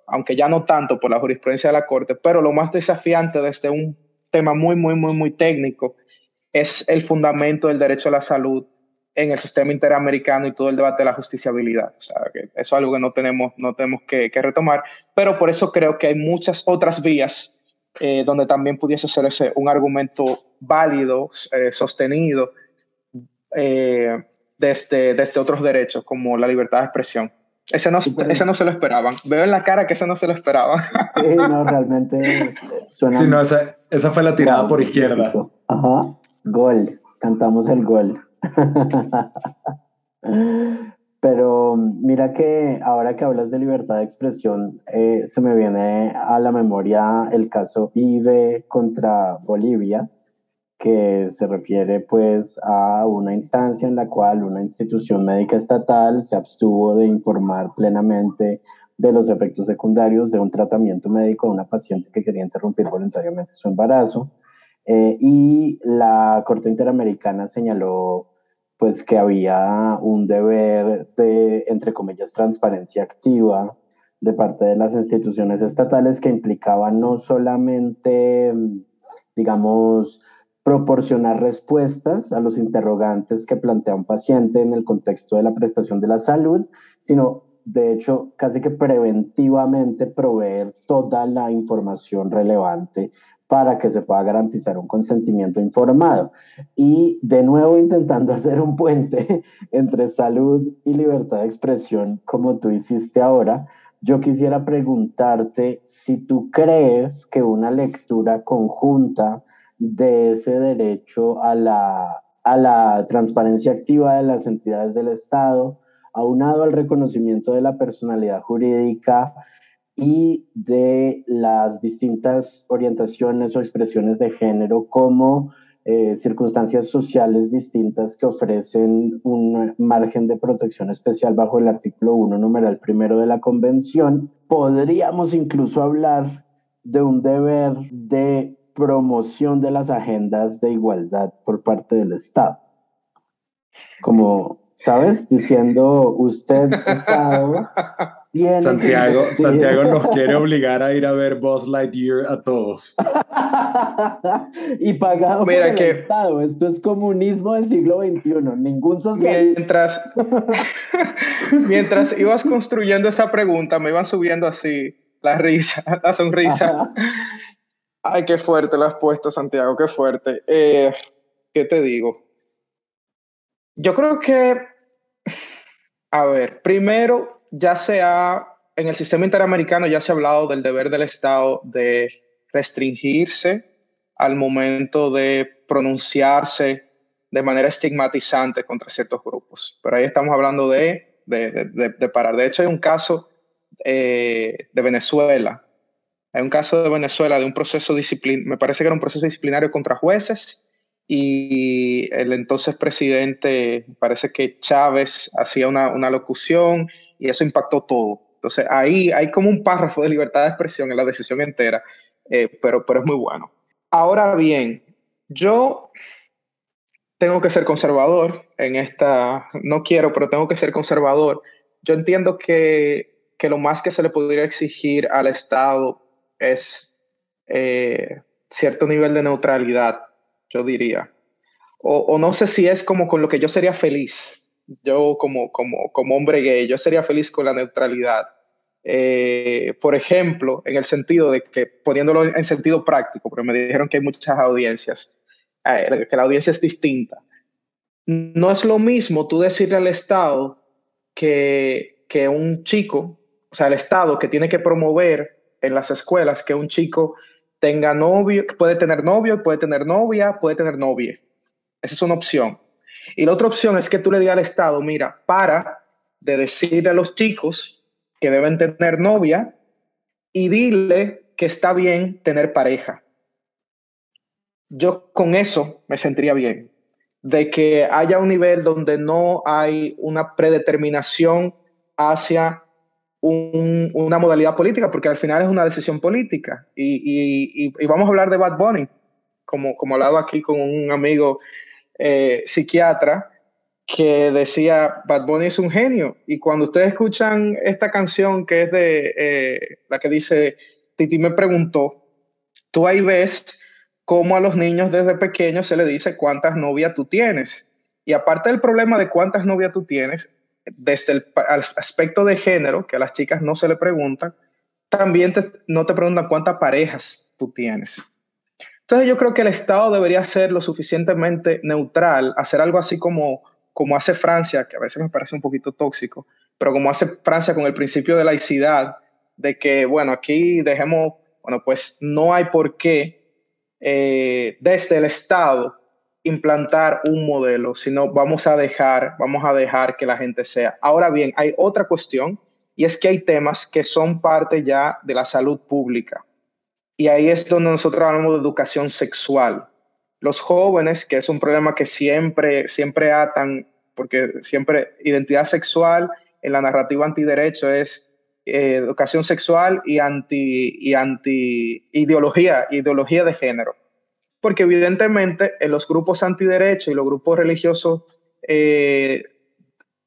aunque ya no tanto por la jurisprudencia de la Corte, pero lo más desafiante desde un tema muy, muy, muy, muy técnico es el fundamento del derecho a la salud en el sistema interamericano y todo el debate de la justiciabilidad. O sea, que eso es algo que no tenemos, no tenemos que, retomar, pero por eso creo que hay muchas otras vías eh, donde también pudiese ser ese un argumento válido, eh, sostenido, eh, desde, desde otros derechos, como la libertad de expresión. Ese no, ese no se lo esperaban. Veo en la cara que ese no se lo esperaban. Sí, no, realmente suena... Sí, no, esa, esa fue la tirada por izquierda. Ajá. Gol, cantamos el gol. Pero mira que ahora que hablas de libertad de expresión, eh, se me viene a la memoria el caso IBE contra Bolivia, que se refiere pues a una instancia en la cual una institución médica estatal se abstuvo de informar plenamente de los efectos secundarios de un tratamiento médico a una paciente que quería interrumpir voluntariamente su embarazo. Eh, y la Corte Interamericana señaló pues que había un deber de, entre comillas, transparencia activa de parte de las instituciones estatales que implicaba no solamente, digamos, proporcionar respuestas a los interrogantes que plantea un paciente en el contexto de la prestación de la salud, sino de hecho casi que preventivamente proveer toda la información relevante para que se pueda garantizar un consentimiento informado. Y de nuevo intentando hacer un puente entre salud y libertad de expresión, como tú hiciste ahora, yo quisiera preguntarte si tú crees que una lectura conjunta de ese derecho a la, a la transparencia activa de las entidades del Estado, aunado al reconocimiento de la personalidad jurídica y de las distintas orientaciones o expresiones de género como eh, circunstancias sociales distintas que ofrecen un margen de protección especial bajo el artículo 1, numeral primero de la Convención, podríamos incluso hablar de un deber de promoción de las agendas de igualdad por parte del Estado. Como, ¿sabes? Diciendo, usted, Estado, Santiago, Santiago nos quiere obligar a ir a ver Buzz Lightyear a todos. y pagado por el Estado. Esto es comunismo del siglo XXI. Ningún socialista. Mientras, mientras ibas construyendo esa pregunta, me iban subiendo así la risa, la sonrisa. Ay, qué fuerte lo has puesto, Santiago, qué fuerte. Eh, ¿Qué te digo? Yo creo que, a ver, primero ya se ha, en el sistema interamericano ya se ha hablado del deber del Estado de restringirse al momento de pronunciarse de manera estigmatizante contra ciertos grupos. Pero ahí estamos hablando de, de, parar. De hecho, hay un caso eh, de Venezuela. Hay un caso de Venezuela de un proceso disciplinario, me parece que era un proceso disciplinario contra jueces y el entonces presidente, parece que Chávez hacía una, una locución y eso impactó todo. Entonces ahí hay como un párrafo de libertad de expresión en la decisión entera, eh, pero, pero es muy bueno. Ahora bien, yo tengo que ser conservador en esta, no quiero, pero tengo que ser conservador. Yo entiendo que, que lo más que se le podría exigir al Estado es eh, cierto nivel de neutralidad, yo diría. O, o, no sé si es como con lo que yo sería feliz yo como, como, como hombre gay, yo sería feliz con la neutralidad. Eh, por ejemplo, en el sentido de que, poniéndolo en sentido práctico, porque me dijeron que hay muchas audiencias, eh, que la audiencia es distinta. No es lo mismo tú decirle al Estado que, que un chico, o sea, el Estado que tiene que promover en las escuelas que un chico tenga novio, puede tener novio, puede tener novia, puede tener novia. Esa es una opción. Y la otra opción es que tú le digas al Estado, mira, para de decirle a los chicos que deben tener novia y dile que está bien tener pareja. Yo con eso me sentiría bien, de que haya un nivel donde no hay una predeterminación hacia una modalidad política, porque al final es una decisión política. Y, vamos a hablar de Bad Bunny, como, como hablaba aquí con un amigo eh, psiquiatra que decía, Bad Bunny es un genio. Y cuando ustedes escuchan esta canción que es de eh, la que dice, Titi me preguntó, tú ahí ves cómo a los niños desde pequeños se le dice cuántas novias tú tienes. Y aparte del problema de cuántas novias tú tienes, desde el aspecto de género, que a las chicas no se le preguntan, también no te preguntan cuántas parejas tú tienes. Entonces yo creo que el Estado debería ser lo suficientemente neutral, hacer algo así como, como hace Francia, que a veces me parece un poquito tóxico, pero como hace Francia con el principio de laicidad, de que, bueno, aquí dejemos, bueno, pues no hay por qué eh, desde el Estado implantar un modelo, sino vamos a dejar, vamos a dejar que la gente sea. Ahora bien, hay otra cuestión y es que hay temas que son parte ya de la salud pública. Y ahí es donde nosotros hablamos de educación sexual. Los jóvenes, que es un problema que siempre, siempre atan, porque siempre identidad sexual en la narrativa antiderecho es eh, educación sexual y anti, y anti ideología, ideología de género. Porque evidentemente en los grupos antiderecho y los grupos religiosos eh,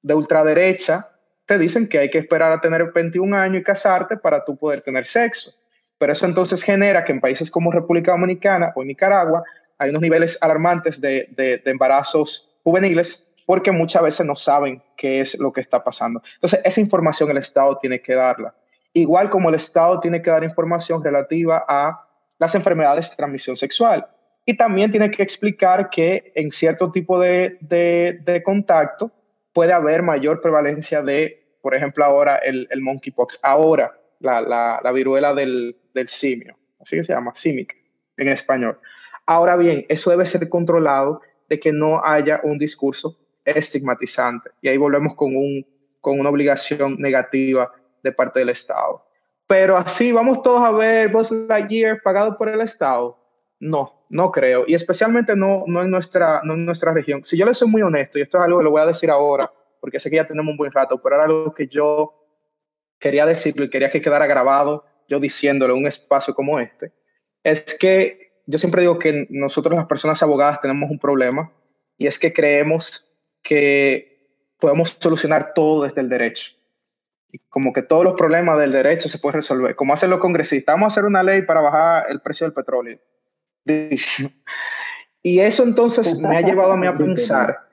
de ultraderecha te dicen que hay que esperar a tener 21 años y casarte para tú poder tener sexo. Pero eso entonces genera que en países como República Dominicana o Nicaragua hay unos niveles alarmantes de, de, de embarazos juveniles porque muchas veces no saben qué es lo que está pasando. Entonces, esa información el Estado tiene que darla. Igual como el Estado tiene que dar información relativa a las enfermedades de transmisión sexual. Y también tiene que explicar que en cierto tipo de, de, contacto puede haber mayor prevalencia de, por ejemplo, ahora el, el monkeypox, ahora la, la, la viruela del, del, simio, así que se llama, simic en español. Ahora bien, eso debe ser controlado de que no haya un discurso estigmatizante. Y ahí volvemos con, un, con una obligación negativa de parte del Estado. Pero así vamos todos a ver Buzz Lightyear pagado por el Estado. No, no creo. Y especialmente no, no, en nuestra, no en nuestra región. Si yo le soy muy honesto, y esto es algo que lo voy a decir ahora, porque sé que ya tenemos un buen rato, pero era algo que yo quería decirlo y quería que quedara grabado yo diciéndolo en un espacio como este, es que yo siempre digo que nosotros las personas abogadas tenemos un problema y es que creemos que podemos solucionar todo desde el derecho. Y como que todos los problemas del derecho se pueden resolver. Como hacen los congresistas, vamos a hacer una ley para bajar el precio del petróleo. Y eso entonces me ha llevado a mí a pensar,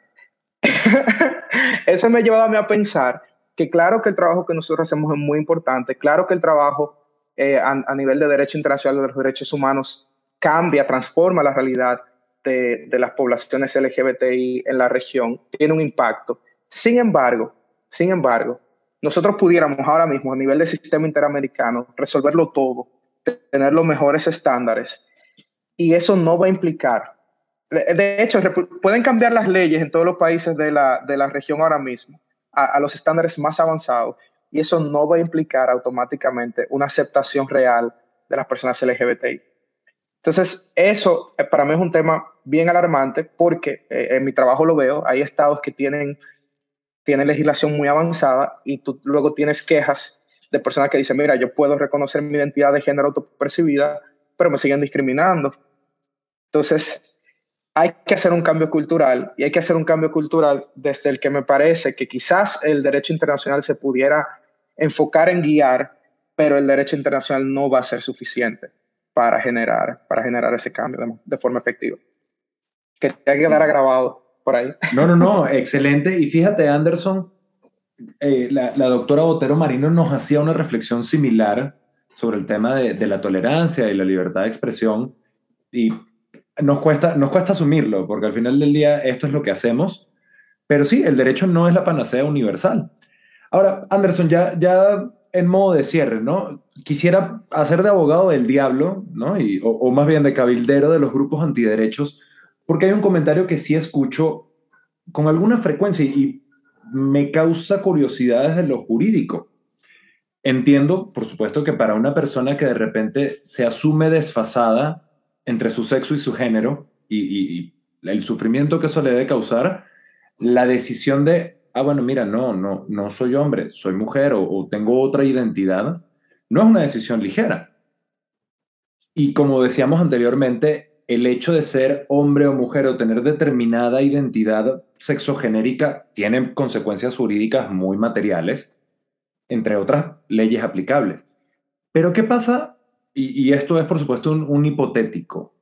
eso me ha llevado a mí a pensar que claro que el trabajo que nosotros hacemos es muy importante, claro que el trabajo eh, a, a, nivel de derecho internacional de los derechos humanos cambia, transforma la realidad de, de, las poblaciones LGBTI en la región, tiene un impacto. Sin embargo, sin embargo, nosotros pudiéramos ahora mismo a nivel del sistema interamericano resolverlo todo, tener los mejores estándares, y eso no va a implicar, de hecho, pueden cambiar las leyes en todos los países de la, de la región ahora mismo a, los estándares más avanzados, y eso no va a implicar automáticamente una aceptación real de las personas LGBTI. Entonces, eso eh, para mí es un tema bien alarmante porque eh, en mi trabajo lo veo, hay estados que tienen, tienen legislación muy avanzada y tú luego tienes quejas de personas que dicen, mira, yo puedo reconocer mi identidad de género autopercibida, pero me siguen discriminando. Entonces, hay que hacer un cambio cultural y hay que hacer un cambio cultural desde el que me parece que quizás el derecho internacional se pudiera enfocar en guiar, pero el derecho internacional no va a ser suficiente para generar, para generar ese cambio de, forma efectiva. Quería quedar grabado por ahí. No, no, no, excelente. Y fíjate, Anderson, eh, la, la, doctora Botero Marino nos hacía una reflexión similar sobre el tema de, de, la tolerancia y la libertad de expresión. Y nos cuesta, nos cuesta asumirlo, porque al final del día esto es lo que hacemos. Pero sí, el derecho no es la panacea universal. Ahora, Anderson, ya, ya en modo de cierre, ¿no? Quisiera hacer de abogado del diablo, ¿no? Y, o, más bien de cabildero de los grupos antiderechos, porque hay un comentario que sí escucho con alguna frecuencia y me causa curiosidad desde lo jurídico. Entiendo, por supuesto, que para una persona que de repente se asume desfasada entre su sexo y su género y, el sufrimiento que eso le debe causar, la decisión de ah, bueno, mira, no, no, no soy hombre, soy mujer o, o tengo otra identidad, no es una decisión ligera. Y como decíamos anteriormente, el hecho de ser hombre o mujer o tener determinada identidad sexogenérica tiene consecuencias jurídicas muy materiales, entre otras leyes aplicables. Pero ¿qué pasa? Y, esto es, por supuesto, un, hipotético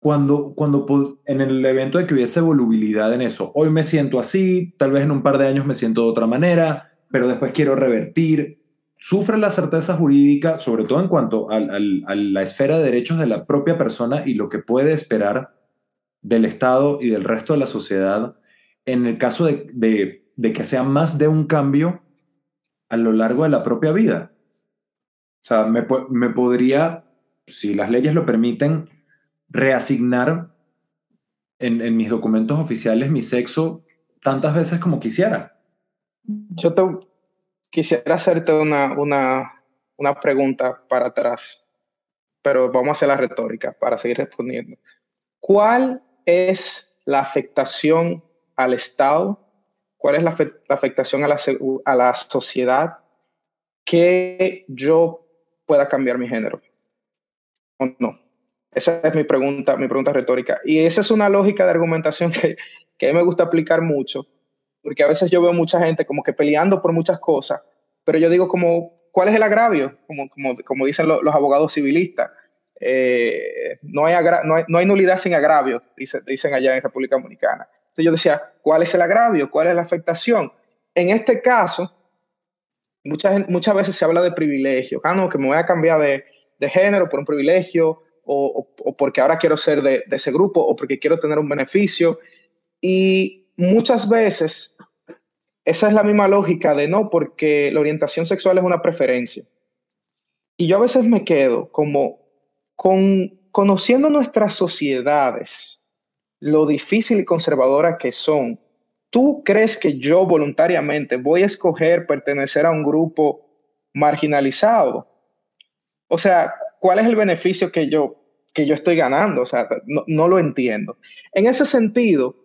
cuando, cuando en el evento de que hubiese volubilidad en eso, hoy me siento así, tal vez en un par de años me siento de otra manera, pero después quiero revertir, sufre la certeza jurídica, sobre todo en cuanto a, la esfera de derechos de la propia persona y lo que puede esperar del Estado y del resto de la sociedad en el caso de, de que sea más de un cambio a lo largo de la propia vida. O sea, me, me podría, si las leyes lo permiten, reasignar en, en, mis documentos oficiales mi sexo tantas veces como quisiera. Yo te quisiera hacerte una, una, una pregunta para atrás, pero vamos a hacer la retórica para seguir respondiendo. ¿Cuál es la afectación al Estado? ¿Cuál es la, la afectación a la, a la sociedad que yo pueda cambiar mi género? ¿O no? Esa es mi pregunta, mi pregunta retórica. Y esa es una lógica de argumentación que, que a mí me gusta aplicar mucho, porque a veces yo veo mucha gente como que peleando por muchas cosas, pero yo digo como, ¿cuál es el agravio? Como, como, como dicen lo, los abogados civilistas. eh, no, hay no, hay, nulidad sin agravio, dicen allá en República Dominicana. Entonces yo decía, ¿cuál es el agravio? ¿Cuál es la afectación? En este caso, muchas, muchas veces se habla de privilegio. Ah, no, que me voy a cambiar de, de género por un privilegio, o, porque ahora quiero ser de, de, ese grupo, o porque quiero tener un beneficio. Y muchas veces esa es la misma lógica de no, porque la orientación sexual es una preferencia. Y yo a veces me quedo como con conociendo nuestras sociedades, lo difícil y conservadora que son, ¿tú crees que yo voluntariamente voy a escoger pertenecer a un grupo marginalizado? O sea, ¿cuál es el beneficio que yo, que yo estoy ganando? O sea, no, lo entiendo. En ese sentido,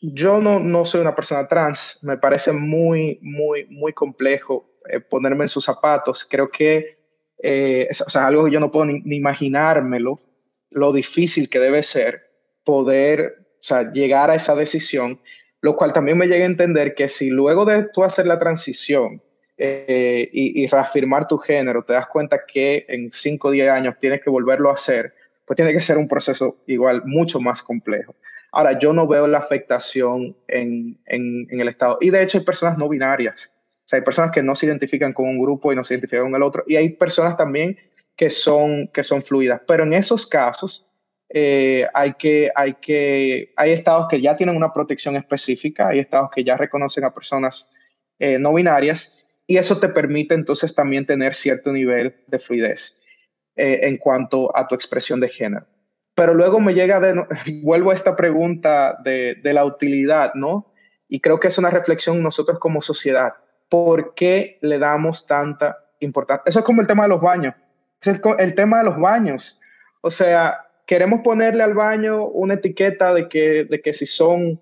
yo no, no soy una persona trans, me parece muy, muy, muy complejo eh, ponerme en sus zapatos. Creo que eh, es, o sea, algo que yo no puedo ni, imaginármelo, lo difícil que debe ser poder o sea, llegar a esa decisión, lo cual también me llega a entender que si luego de tú hacer la transición eh, y, reafirmar tu género, te das cuenta que en 5 o 10 años tienes que volverlo a hacer, pues tiene que ser un proceso igual mucho más complejo. Ahora, yo no veo la afectación en, en, el Estado. Y de hecho hay personas no binarias hay personas que no se identifican con un grupo y no se identifican con el otro. Y hay personas también que son, que son fluidas. Pero en esos casos eh, hay, que, hay, que, hay estados que ya tienen una protección específica, hay estados que ya reconocen a personas eh, no binarias y eso te permite entonces también tener cierto nivel de fluidez eh, en cuanto a tu expresión de género. Pero luego me llega de, vuelvo a esta pregunta de, de la utilidad, ¿no? Y creo que es una reflexión nosotros como sociedad. ¿por qué le damos tanta importancia? Eso es como el tema de los baños. Es el, tema de los baños. O sea, queremos ponerle al baño una etiqueta de que, de que si son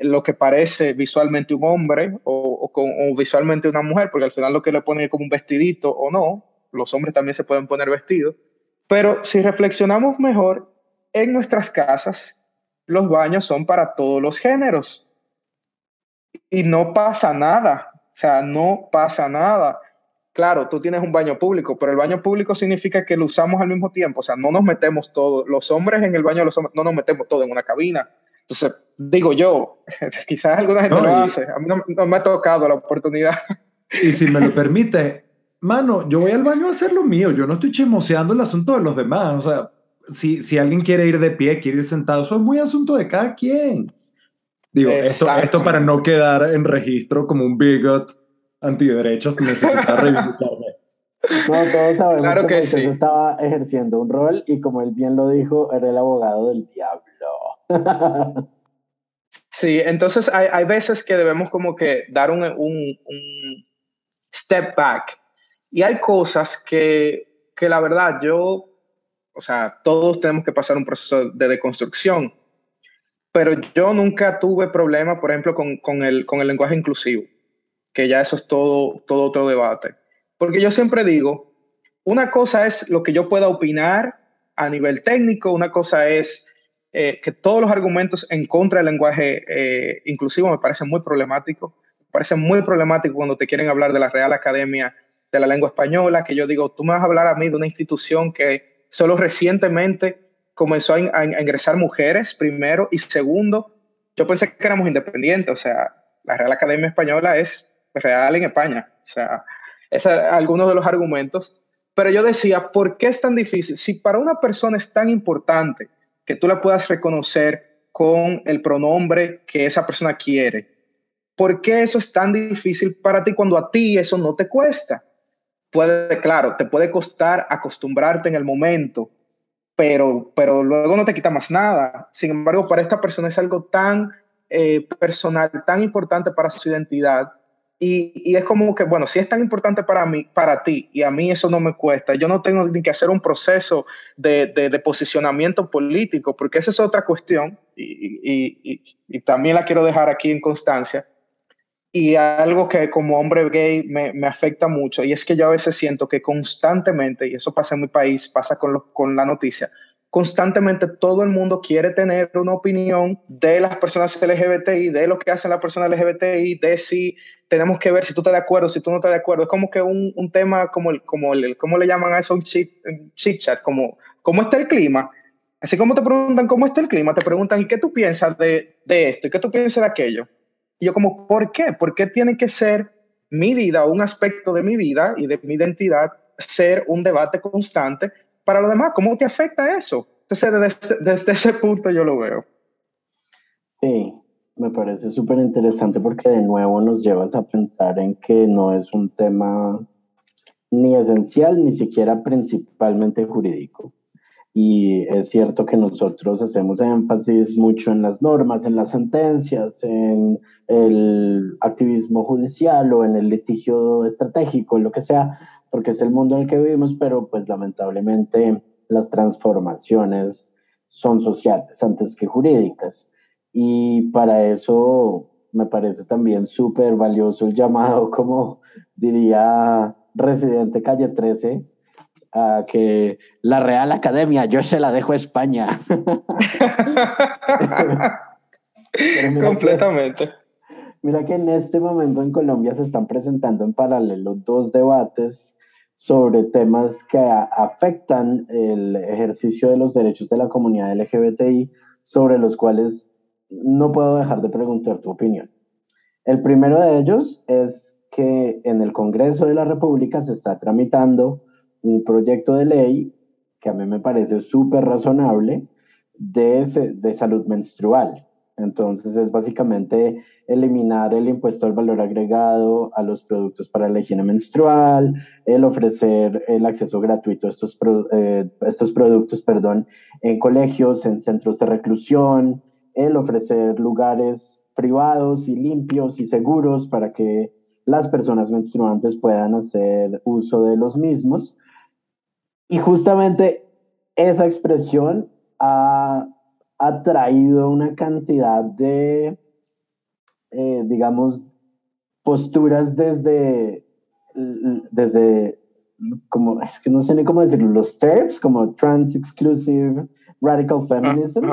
lo que parece visualmente un hombre o, visualmente una mujer, porque al final lo que le ponen es como un vestidito o no, los hombres también se pueden poner vestidos, pero si reflexionamos mejor, en nuestras casas los baños son para todos los géneros y no pasa nada. O sea, no pasa nada. Claro, tú tienes un baño público, pero el baño público significa que lo usamos al mismo tiempo. O sea, no nos metemos todos. Los hombres en el baño los hombres, no nos metemos todos en una cabina. Entonces, digo yo, quizás alguna gente lo hace. A mí no, me ha tocado la oportunidad. Y si me lo permite, mano, yo voy al baño a hacer lo mío. Yo no estoy chismoseando el asunto de los demás. O sea, si, si alguien quiere ir de pie, quiere ir sentado, eso es muy asunto de cada quien. Digo, esto, esto para no quedar en registro como un bigot antiderechos necesita reivindicarme. No, todos sabemos que, que estaba ejerciendo un rol y como él bien lo dijo, era el abogado del diablo. Sí, entonces hay, hay veces que debemos como que dar un, un, un, step back y hay cosas que, que la verdad yo, o sea, todos tenemos que pasar un proceso de deconstrucción pero yo nunca tuve problema, por ejemplo, con, con, el, con el lenguaje inclusivo, que ya eso es todo, todo otro debate. Porque yo siempre digo, una cosa es lo que yo pueda opinar a nivel técnico, una cosa es eh, que todos los argumentos en contra del lenguaje eh, inclusivo me parecen muy problemáticos. Me parece muy problemático cuando te quieren hablar de la Real Academia de la Lengua Española, que yo digo, tú me vas a hablar a mí de una institución que solo recientemente comenzó a, ingresar mujeres primero y segundo, yo pensé que éramos independientes, o sea, la Real Academia Española es real en España, o sea, es algunos de los argumentos, pero yo decía, ¿por qué es tan difícil? Si para una persona es tan importante que tú la puedas reconocer con el pronombre que esa persona quiere, ¿por qué eso es tan difícil para ti cuando a ti eso no te cuesta? Puede, claro, te puede costar acostumbrarte en el momento, pero, pero luego no te quita más nada. Sin embargo, para esta persona es algo tan eh, personal, tan importante para su identidad. Y, y, es como que, bueno, si es tan importante para mí, para ti, y a mí eso no me cuesta, yo no tengo ni que hacer un proceso de, de, posicionamiento político, porque esa es otra cuestión, y, y, y, también la quiero dejar aquí en constancia, y algo que como hombre gay me, me, afecta mucho, y es que yo a veces siento que constantemente, y eso pasa en mi país, pasa con, con la noticia, constantemente todo el mundo quiere tener una opinión de las personas LGBTI, de lo que hacen las personas LGBTI, de si tenemos que ver si tú estás de acuerdo, si tú no estás de acuerdo. Es como que un, un tema como el, como el, ¿cómo le llaman a eso? Un chit, chat, como, ¿cómo está el clima? Así como te preguntan cómo está el clima, te preguntan, ¿y qué tú piensas de, de esto? ¿Y qué tú piensas de aquello? Y yo como, ¿por qué? ¿Por qué tiene que ser mi vida, un aspecto de mi vida y de mi identidad, ser un debate constante para los demás? ¿Cómo te afecta eso? Entonces, desde, desde ese punto yo lo veo. Sí, me parece súper interesante porque de nuevo nos llevas a pensar en que no es un tema ni esencial, ni siquiera principalmente jurídico. Y es cierto que nosotros hacemos énfasis mucho en las normas, en las sentencias, en el activismo judicial o en el litigio estratégico, lo que sea, porque es el mundo en el que vivimos, pero pues lamentablemente las transformaciones son sociales antes que jurídicas. Y para eso me parece también súper valioso el llamado, como diría Residente Calle 13, a que la Real Academia yo se la dejo a España. Completamente. mira que en este momento en Colombia se están presentando en paralelo dos debates sobre temas que afectan el ejercicio de los derechos de la comunidad LGBTI, sobre los cuales no puedo dejar de preguntar tu opinión. El primero de ellos es que en el Congreso de la República se está tramitando un proyecto de ley que a mí me parece súper razonable de, de salud menstrual. Entonces es básicamente eliminar el impuesto al valor agregado a los productos para la higiene menstrual, el ofrecer el acceso gratuito a estos, eh, estos productos perdón, en colegios, en centros de reclusión, el ofrecer lugares privados y limpios y seguros para que las personas menstruantes puedan hacer uso de los mismos. Y justamente esa expresión ha, traído una cantidad de, eh, digamos, posturas desde, desde, como, es que no sé ni cómo decirlo, los TERFs, como trans exclusive, radical ah, feminism.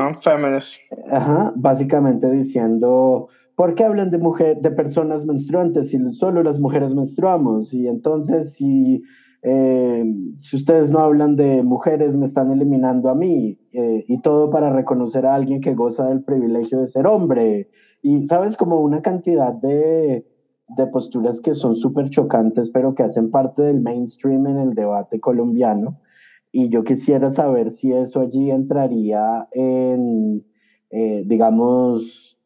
Ajá, básicamente diciendo, ¿por qué hablan de mujer, de personas menstruantes si solo las mujeres menstruamos? Y entonces, si, eh, si ustedes no hablan de mujeres, me están eliminando a mí. Eh, y todo para reconocer a alguien que goza del privilegio de ser hombre. Y, ¿sabes? Como una cantidad de, de posturas que son súper chocantes, pero que hacen parte del mainstream en el debate colombiano y yo quisiera saber si eso allí entraría en, eh, digamos,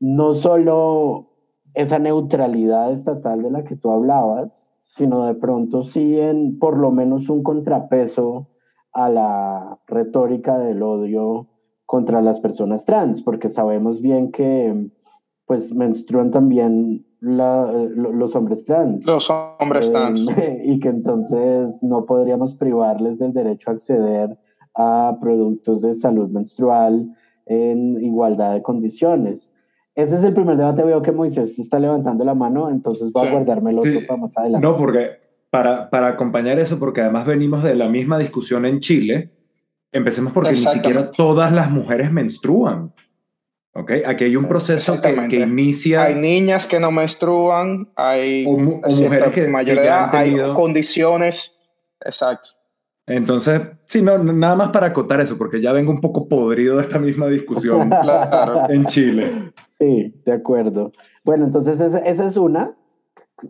no solo esa neutralidad estatal de la que tú hablabas, sino de pronto sí en por lo menos un contrapeso a la retórica del odio contra las personas trans, porque sabemos bien que pues menstruan también los hombres trans. Los hombres trans. y que entonces no podríamos privarles del derecho a acceder a productos de salud menstrual en igualdad de condiciones. Ese es el primer debate. Veo que Moisés está levantando la mano, entonces voy a guardarme el otro para más adelante. No, porque para, para acompañar eso, porque además venimos de la misma discusión en Chile, empecemos porque ni siquiera todas las mujeres menstruan. Okay. Aquí hay un proceso que, que, inicia. Hay niñas que no menstruan, hay mujeres que, mayoría hay condiciones. Exacto. Entonces, sí, no, nada más para acotar eso, porque ya vengo un poco podrido de esta misma discusión en Chile. Sí, de acuerdo. Bueno, entonces esa, esa es una.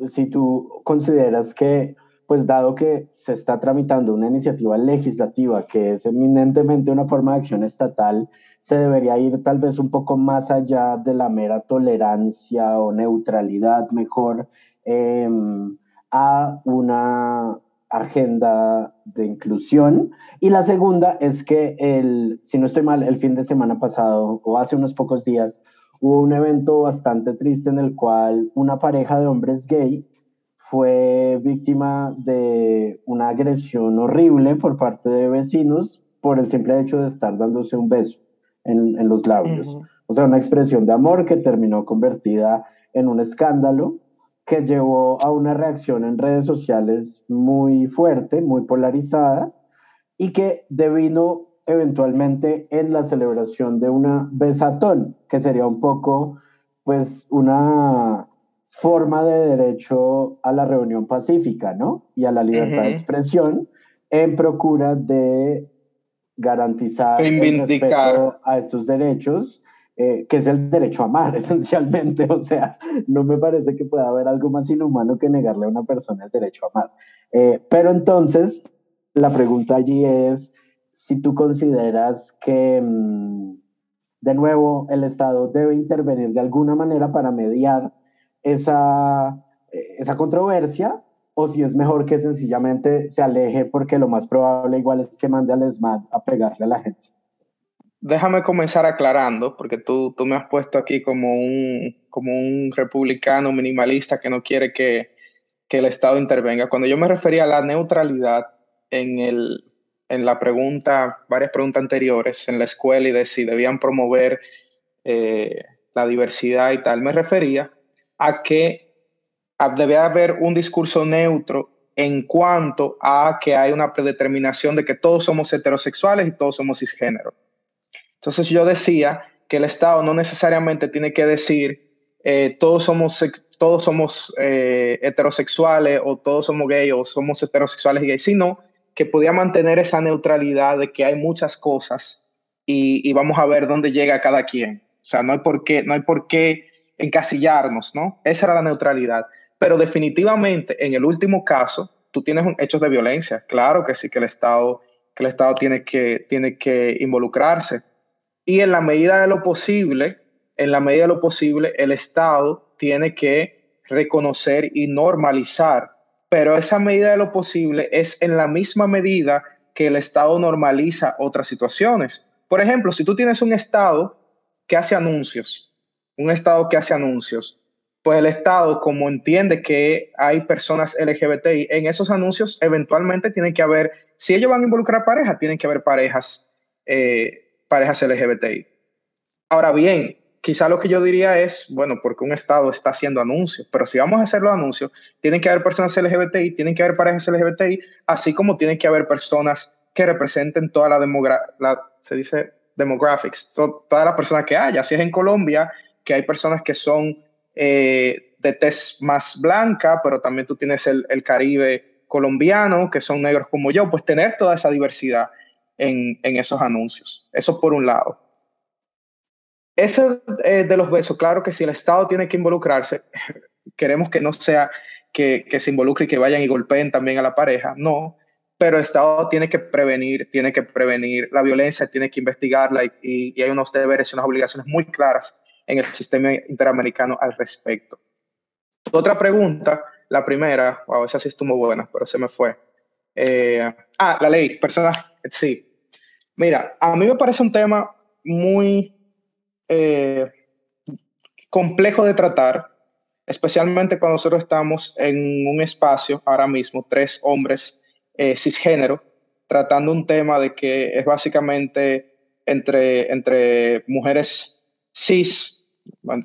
Si tú consideras que pues dado que se está tramitando una iniciativa legislativa que es eminentemente una forma de acción estatal, se debería ir tal vez un poco más allá de la mera tolerancia o neutralidad mejor em, a una agenda de inclusión. Y la segunda es que, el, si no estoy mal, el fin de semana pasado o hace unos pocos días hubo un evento bastante triste en el cual una pareja de hombres gay fue víctima de una agresión horrible por parte de vecinos por el simple hecho de estar dándose un beso en, en los labios. O sea, una expresión de amor que terminó convertida en un escándalo que llevó a una reacción en redes sociales muy fuerte, muy polarizada, y que devino eventualmente en la celebración de una besatón, que sería un poco, pues, una forma de derecho a la reunión pacífica, ¿no? Y a la libertad de expresión en procura de garantizar el respeto a estos derechos, eh, que es el derecho a amar, esencialmente. O sea, no me parece que pueda haber algo más inhumano que negarle a una persona el derecho a amar. Eh, pero entonces, la pregunta allí es si tú consideras que, mm, de nuevo, el Estado debe intervenir de alguna manera para mediar esa, eh, esa controversia o si es mejor que sencillamente se aleje porque lo más probable igual es que mande al ESMAD a pegarle a la gente. Déjame comenzar aclarando, porque tú, tú me has puesto aquí como un, como un republicano minimalista que no quiere que, que el Estado intervenga. Cuando yo me refería a la neutralidad en, el, en la pregunta, varias preguntas anteriores en la escuela y de si debían promover eh, la diversidad y tal, me refería a que debe haber un discurso neutro en cuanto a que hay una predeterminación de que todos somos heterosexuales y todos somos cisgénero. Entonces yo decía que el Estado no necesariamente tiene que decir eh, todos somos, todos somos eh, heterosexuales o todos somos gays o somos heterosexuales y gays, sino que podía mantener esa neutralidad de que hay muchas cosas y, y, vamos a ver dónde llega cada quien. O sea, no hay por qué, no hay por qué encasillarnos, ¿no? Esa era la neutralidad. Pero definitivamente, en el último caso, tú tienes hechos de violencia. Claro que sí, que el Estado, que el Estado tiene, que, tiene que involucrarse. Y en la medida de lo posible, en la medida de lo posible, el Estado tiene que reconocer y normalizar. Pero esa medida de lo posible es en la misma medida que el Estado normaliza otras situaciones. Por ejemplo, si tú tienes un Estado que hace anuncios, un Estado que hace anuncios, pues el Estado, como entiende que hay personas LGBTI en esos anuncios, eventualmente tienen que haber, si ellos van a involucrar parejas, tienen que haber parejas, eh, parejas LGBTI. Ahora bien, quizá lo que yo diría es, bueno, porque un Estado está haciendo anuncios, pero si vamos a hacer los anuncios, tienen que haber personas LGBTI, tienen que haber parejas LGBTI, así como tienen que haber personas que representen toda la demografía, se dice demographics, todas las personas que haya. Si es en Colombia, que hay personas que son eh, de tez más blanca, pero también tú tienes el, Caribe colombiano, que son negros como yo, pues tener toda esa diversidad en, esos anuncios. Eso por un lado. Ese eh, de los besos, claro que si el Estado tiene que involucrarse, queremos que no sea que, se involucre y que vayan y golpeen también a la pareja, no, pero el Estado tiene que prevenir, tiene que prevenir la violencia, tiene que investigarla y, y hay unos deberes y unas obligaciones muy claras en el sistema interamericano al respecto. Otra pregunta, la primera, wow, esa sí estuvo buena, pero se me fue. Eh, ah, la ley, personas, sí. Mira, a mí me parece un tema muy eh, complejo de tratar, especialmente cuando nosotros estamos en un espacio, ahora mismo, tres hombres eh, cisgénero, tratando un tema de que es básicamente entre, entre mujeres cis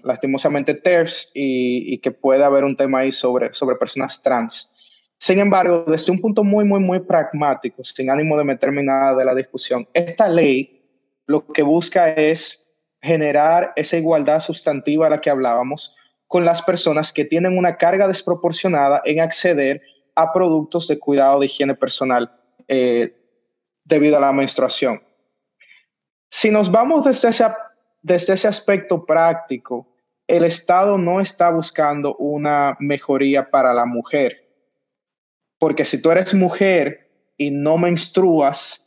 lastimosamente TERS y, que puede haber un tema ahí sobre, sobre personas trans. Sin embargo, desde un punto muy, muy, muy pragmático, sin ánimo de meterme nada de la discusión, esta ley lo que busca es generar esa igualdad sustantiva a la que hablábamos con las personas que tienen una carga desproporcionada en acceder a productos de cuidado de higiene personal eh, debido a la menstruación. Si nos vamos desde esa desde ese aspecto práctico, el Estado no está buscando una mejoría para la mujer. Porque si tú eres mujer y no menstruas,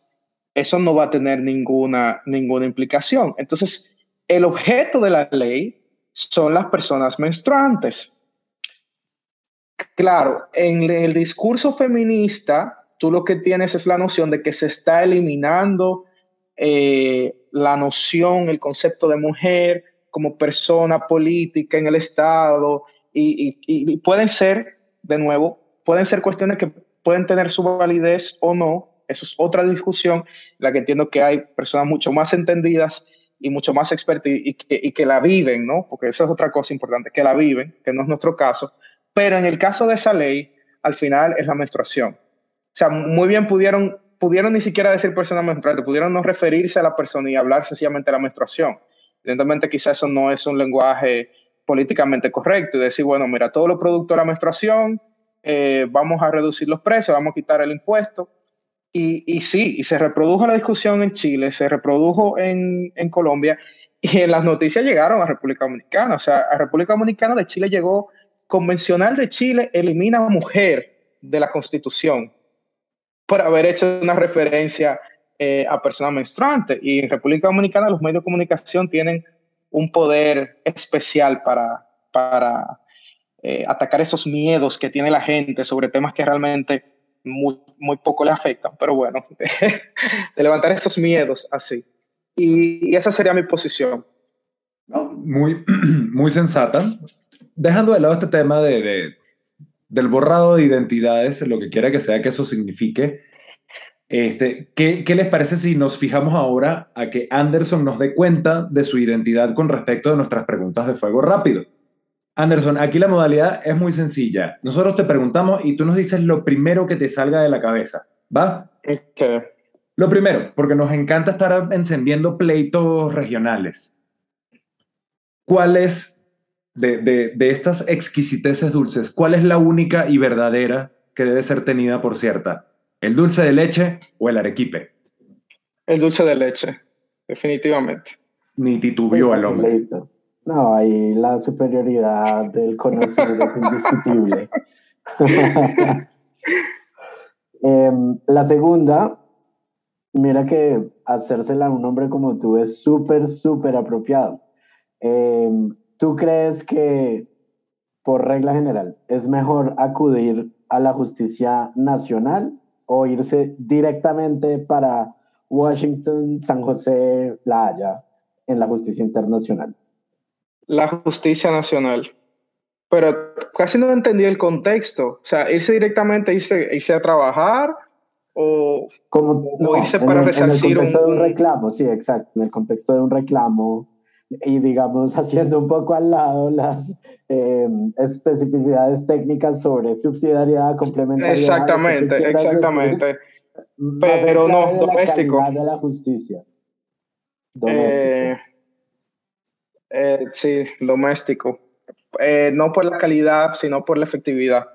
eso no va a tener ninguna, ninguna implicación. Entonces, el objeto de la ley son las personas menstruantes. Claro, en el discurso feminista, tú lo que tienes es la noción de que se está eliminando eh, la noción, el concepto de mujer como persona política en el Estado y, pueden ser, de nuevo, pueden ser cuestiones que pueden tener su validez o no. Eso es otra discusión, la que entiendo que hay personas mucho más entendidas y mucho más expertas y, que, y que la viven, ¿no? Porque eso es otra cosa importante, que la viven, que no es nuestro caso. Pero en el caso de esa ley, al final es la menstruación. O sea, muy bien pudieron pudieron ni siquiera decir persona menstruante, pudieron no referirse a la persona y hablar sencillamente de la menstruación. Evidentemente quizás eso no es un lenguaje políticamente correcto y decir, bueno, mira, todos los productos de la menstruación, eh, vamos a reducir los precios, vamos a quitar el impuesto. Y, y, sí, y se reprodujo la discusión en Chile, se reprodujo en, en Colombia y en las noticias llegaron a República Dominicana. O sea, a República Dominicana de Chile llegó, convencional de Chile elimina a mujer de la constitución por haber hecho una referencia eh, a personas menstruantes. Y en República Dominicana los medios de comunicación tienen un poder especial para, para eh, atacar esos miedos que tiene la gente sobre temas que realmente muy, muy poco le afectan. Pero bueno, de levantar esos miedos así. Y, esa sería mi posición. Muy, muy sensata. Dejando de lado este tema de, de, del borrado de identidades, lo que quiera que sea que eso signifique, este, ¿qué, ¿qué, les parece si nos fijamos ahora a que Anderson nos dé cuenta de su identidad con respecto a nuestras preguntas de fuego rápido? Anderson, aquí la modalidad es muy sencilla. Nosotros te preguntamos y tú nos dices lo primero que te salga de la cabeza. ¿Va? Okay. Lo primero, porque nos encanta estar encendiendo pleitos regionales. ¿Cuál es, de, de, de, estas exquisiteces dulces, cuál es la única y verdadera que debe ser tenida por cierta? ¿El dulce de leche o el arequipe? El dulce de leche, definitivamente. Ni titubió al hombre. No, ahí la superioridad del conocimiento es indiscutible. eh, la segunda Mira que hacérsela a un hombre como tú es súper, súper apropiado. Eh, ¿Tú crees que, por regla general, es mejor acudir a la justicia nacional o irse directamente para Washington, San José, La Haya, en la justicia internacional? La justicia nacional. Pero casi no entendí el contexto. O sea, irse directamente, irse, irse a trabajar o, Como, o irse para en resarcir el contexto un, de un reclamo, sí, exacto, en el contexto de un reclamo y digamos haciendo un poco al lado las eh, especificidades técnicas sobre subsidiariedad, complementariedad. Exactamente, exactamente. Decir, Pero no, de doméstico. La de la justicia. Doméstico. Eh, eh, sí, doméstico. Eh, no por la calidad, sino por la efectividad,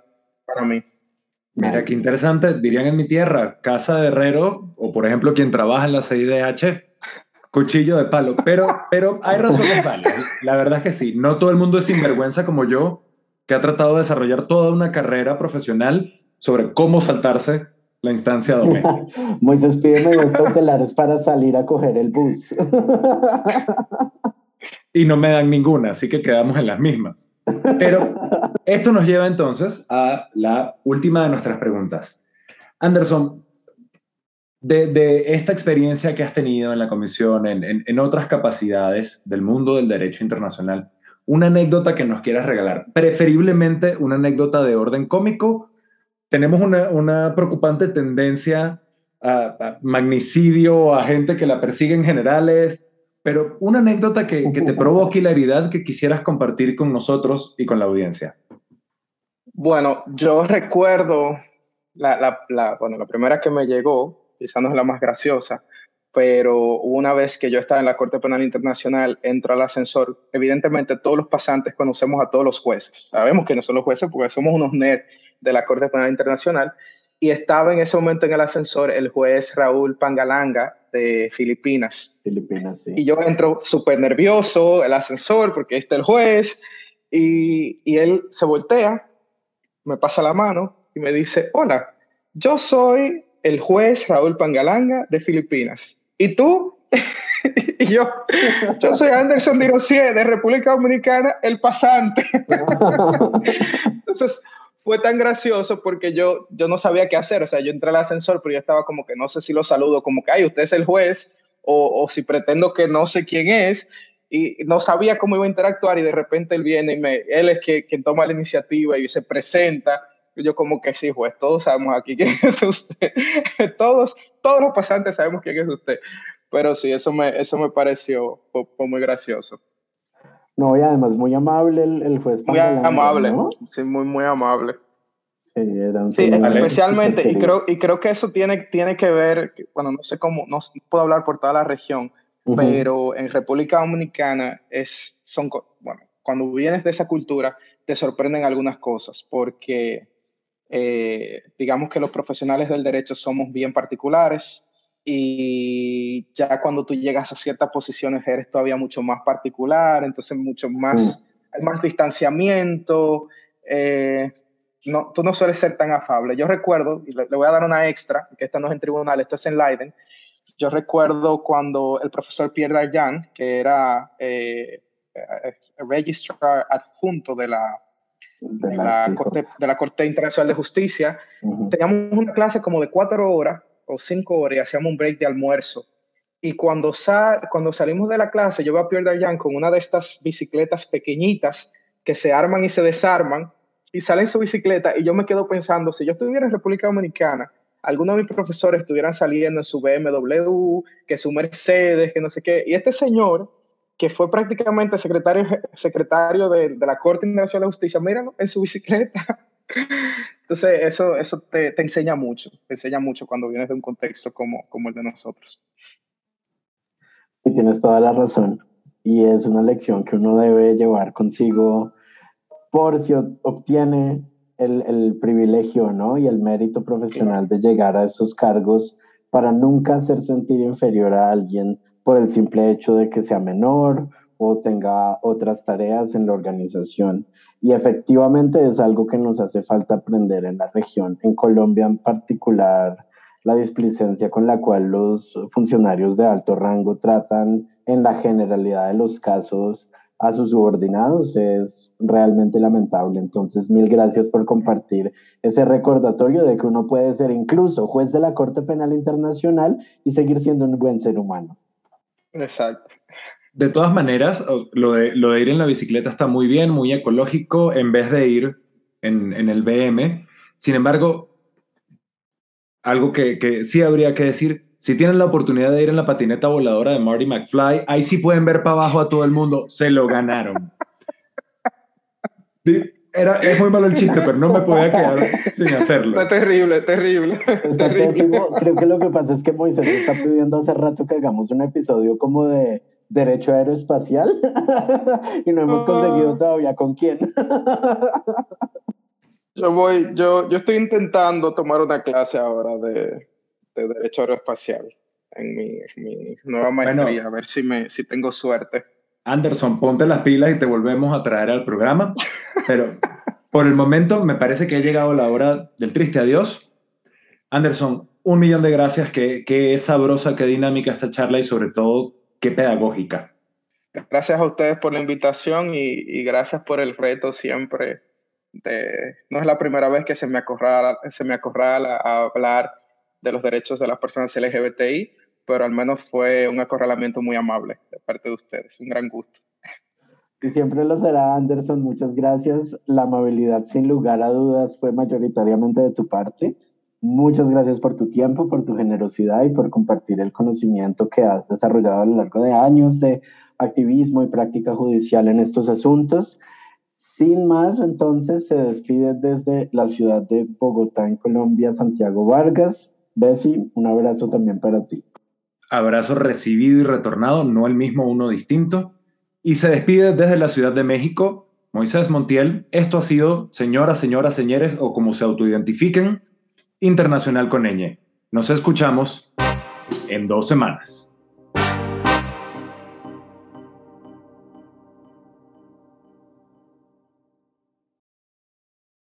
para mí. Mira, nice. qué interesante. Dirían en mi tierra, casa de herrero, o por ejemplo, quien trabaja en la CIDH, cuchillo de palo. Pero, pero hay razones válidas. La verdad es que sí. No todo el mundo es sinvergüenza como yo, que ha tratado de desarrollar toda una carrera profesional sobre cómo saltarse la instancia doméstica. Moisés pide medidas cautelares para salir a coger el bus. y no me dan ninguna, así que quedamos en las mismas. Pero esto nos lleva entonces a la última de nuestras preguntas. Anderson, de, de esta experiencia que has tenido en la comisión, en, en, en, otras capacidades del mundo del derecho internacional, una anécdota que nos quieras regalar, preferiblemente una anécdota de orden cómico. Tenemos una, una preocupante tendencia a, a, magnicidio, a gente que la persiguen generales, pero una anécdota que, que te provoque hilaridad que quisieras compartir con nosotros y con la audiencia. Bueno, yo recuerdo la, la, la, bueno, la primera que me llegó, quizás no es la más graciosa, pero una vez que yo estaba en la Corte Penal Internacional, entro al ascensor. Evidentemente, todos los pasantes conocemos a todos los jueces. Sabemos que no son los jueces porque somos unos nerds de la Corte Penal Internacional. Y estaba en ese momento en el ascensor el juez Raúl Pangalanga de Filipinas. Filipinas, sí. Y yo entro súper nervioso el ascensor porque está el juez. Y, y él se voltea, me pasa la mano y me dice, hola, yo soy el juez Raúl Pangalanga de Filipinas. ¿Y tú? y yo, yo soy Anderson Dirosier de República Dominicana, el pasante. Entonces, fue tan gracioso porque yo, yo no sabía qué hacer. O sea, yo entré al ascensor, pero yo estaba como que no sé si lo saludo, como que, ay, usted es el juez, o, o si pretendo que no sé quién es. Y no sabía cómo iba a interactuar y de repente él viene y me, él es que, quien toma la iniciativa y se presenta. Yo como que sí, juez, todos sabemos aquí quién es usted. todos, todos los pasantes sabemos quién es usted. Pero sí, eso me, eso me pareció fue, fue muy gracioso. No, y además muy amable el, el juez. Muy amable, ¿no? sí, muy, muy amable. Sí, sí especialmente, y creo, y creo que eso tiene, tiene que ver, bueno, no sé cómo, no puedo hablar por toda la región, uh -huh. pero en República Dominicana es, son, bueno, cuando vienes de esa cultura, te sorprenden algunas cosas, porque eh, digamos que los profesionales del derecho somos bien particulares y ya cuando tú llegas a ciertas posiciones eres todavía mucho más particular, entonces mucho más, hay más distanciamiento, eh, no, tú no sueles ser tan afable. Yo recuerdo, y le, voy a dar una extra, que esta no es en tribunal, esto es en Leiden, yo recuerdo cuando el profesor Pierre Darjan, que era eh, eh, registrar adjunto de la, de, la, Corte, de la Corte Internacional de Justicia, teníamos una clase como de cuatro horas o cinco horas y hacíamos un break de almuerzo. Y cuando, cuando salimos de la clase, yo veo a Pierre Darjan con una de estas bicicletas pequeñitas que se arman y se desarman y sale en su bicicleta y yo me quedo pensando, si yo estuviera en República Dominicana, algunos de mis profesores estuvieran saliendo en su BMW, que su Mercedes, que no sé qué, y este señor, que fue prácticamente secretario, secretario de, la Corte Internacional de Justicia, míralo, en su bicicleta. Entonces, eso, eso te, te, enseña mucho, te enseña mucho cuando vienes de un contexto como, como el de nosotros. Sí, tienes toda la razón. Y es una lección que uno debe llevar consigo por si obtiene el, el, privilegio ¿no? y el mérito profesional de llegar a esos cargos para nunca hacer sentir inferior a alguien por el simple hecho de que sea menor o tenga otras tareas en la organización. Y efectivamente es algo que nos hace falta aprender en la región. En Colombia en particular, la displicencia con la cual los funcionarios de alto rango tratan en la generalidad de los casos a sus subordinados es realmente lamentable. Entonces, mil gracias por compartir ese recordatorio de que uno puede ser incluso juez de la Corte Penal Internacional y seguir siendo un buen ser humano. Exacto. De todas maneras, lo de, lo de ir en la bicicleta está muy bien, muy ecológico, en vez de ir en, en el BM. Sin embargo, algo que, que sí habría que decir, si tienen la oportunidad de ir en la patineta voladora de Marty McFly, ahí sí pueden ver para abajo a todo el mundo. Se lo ganaron. Era, es muy malo el chiste, pero no me podía quedar sin hacerlo. Está terrible, terrible. terrible. Creo que lo que pasa es que Moisés está pidiendo hace rato que hagamos un episodio como de derecho aeroespacial y no hemos conseguido todavía con quién. Yo voy, yo, yo estoy intentando tomar una clase ahora de, de Derecho Aeroespacial en mi, mi nueva maestría, a ver si, me, si tengo suerte. Anderson, ponte las pilas y te volvemos a traer al programa, pero por el momento me parece que ha llegado la hora del triste adiós. Anderson, un millón de gracias, qué, qué sabrosa, qué dinámica esta charla y sobre todo qué pedagógica. Gracias a ustedes por la invitación y, gracias por el reto siempre. De, no es la primera vez que se me acorrala, se me acorrala a hablar de los derechos de las personas LGBTI, pero al menos fue un acorralamiento muy amable de parte de ustedes. Un gran gusto. Y siempre lo será, Anderson. Muchas gracias. La amabilidad, sin lugar a dudas, fue mayoritariamente de tu parte. Muchas gracias por tu tiempo, por tu generosidad y por compartir el conocimiento que has desarrollado a lo largo de años de activismo y práctica judicial en estos asuntos. Sin más, entonces se despide desde la ciudad de Bogotá, en Colombia, Santiago Vargas. Bessie, un abrazo también para ti. Abrazo recibido y retornado, no el mismo, uno distinto. Y se despide desde la Ciudad de México, Moisés Montiel. Esto ha sido, señoras, señoras, señores, o como se autoidentifiquen, Internacional con Ñ. Nos escuchamos en dos semanas.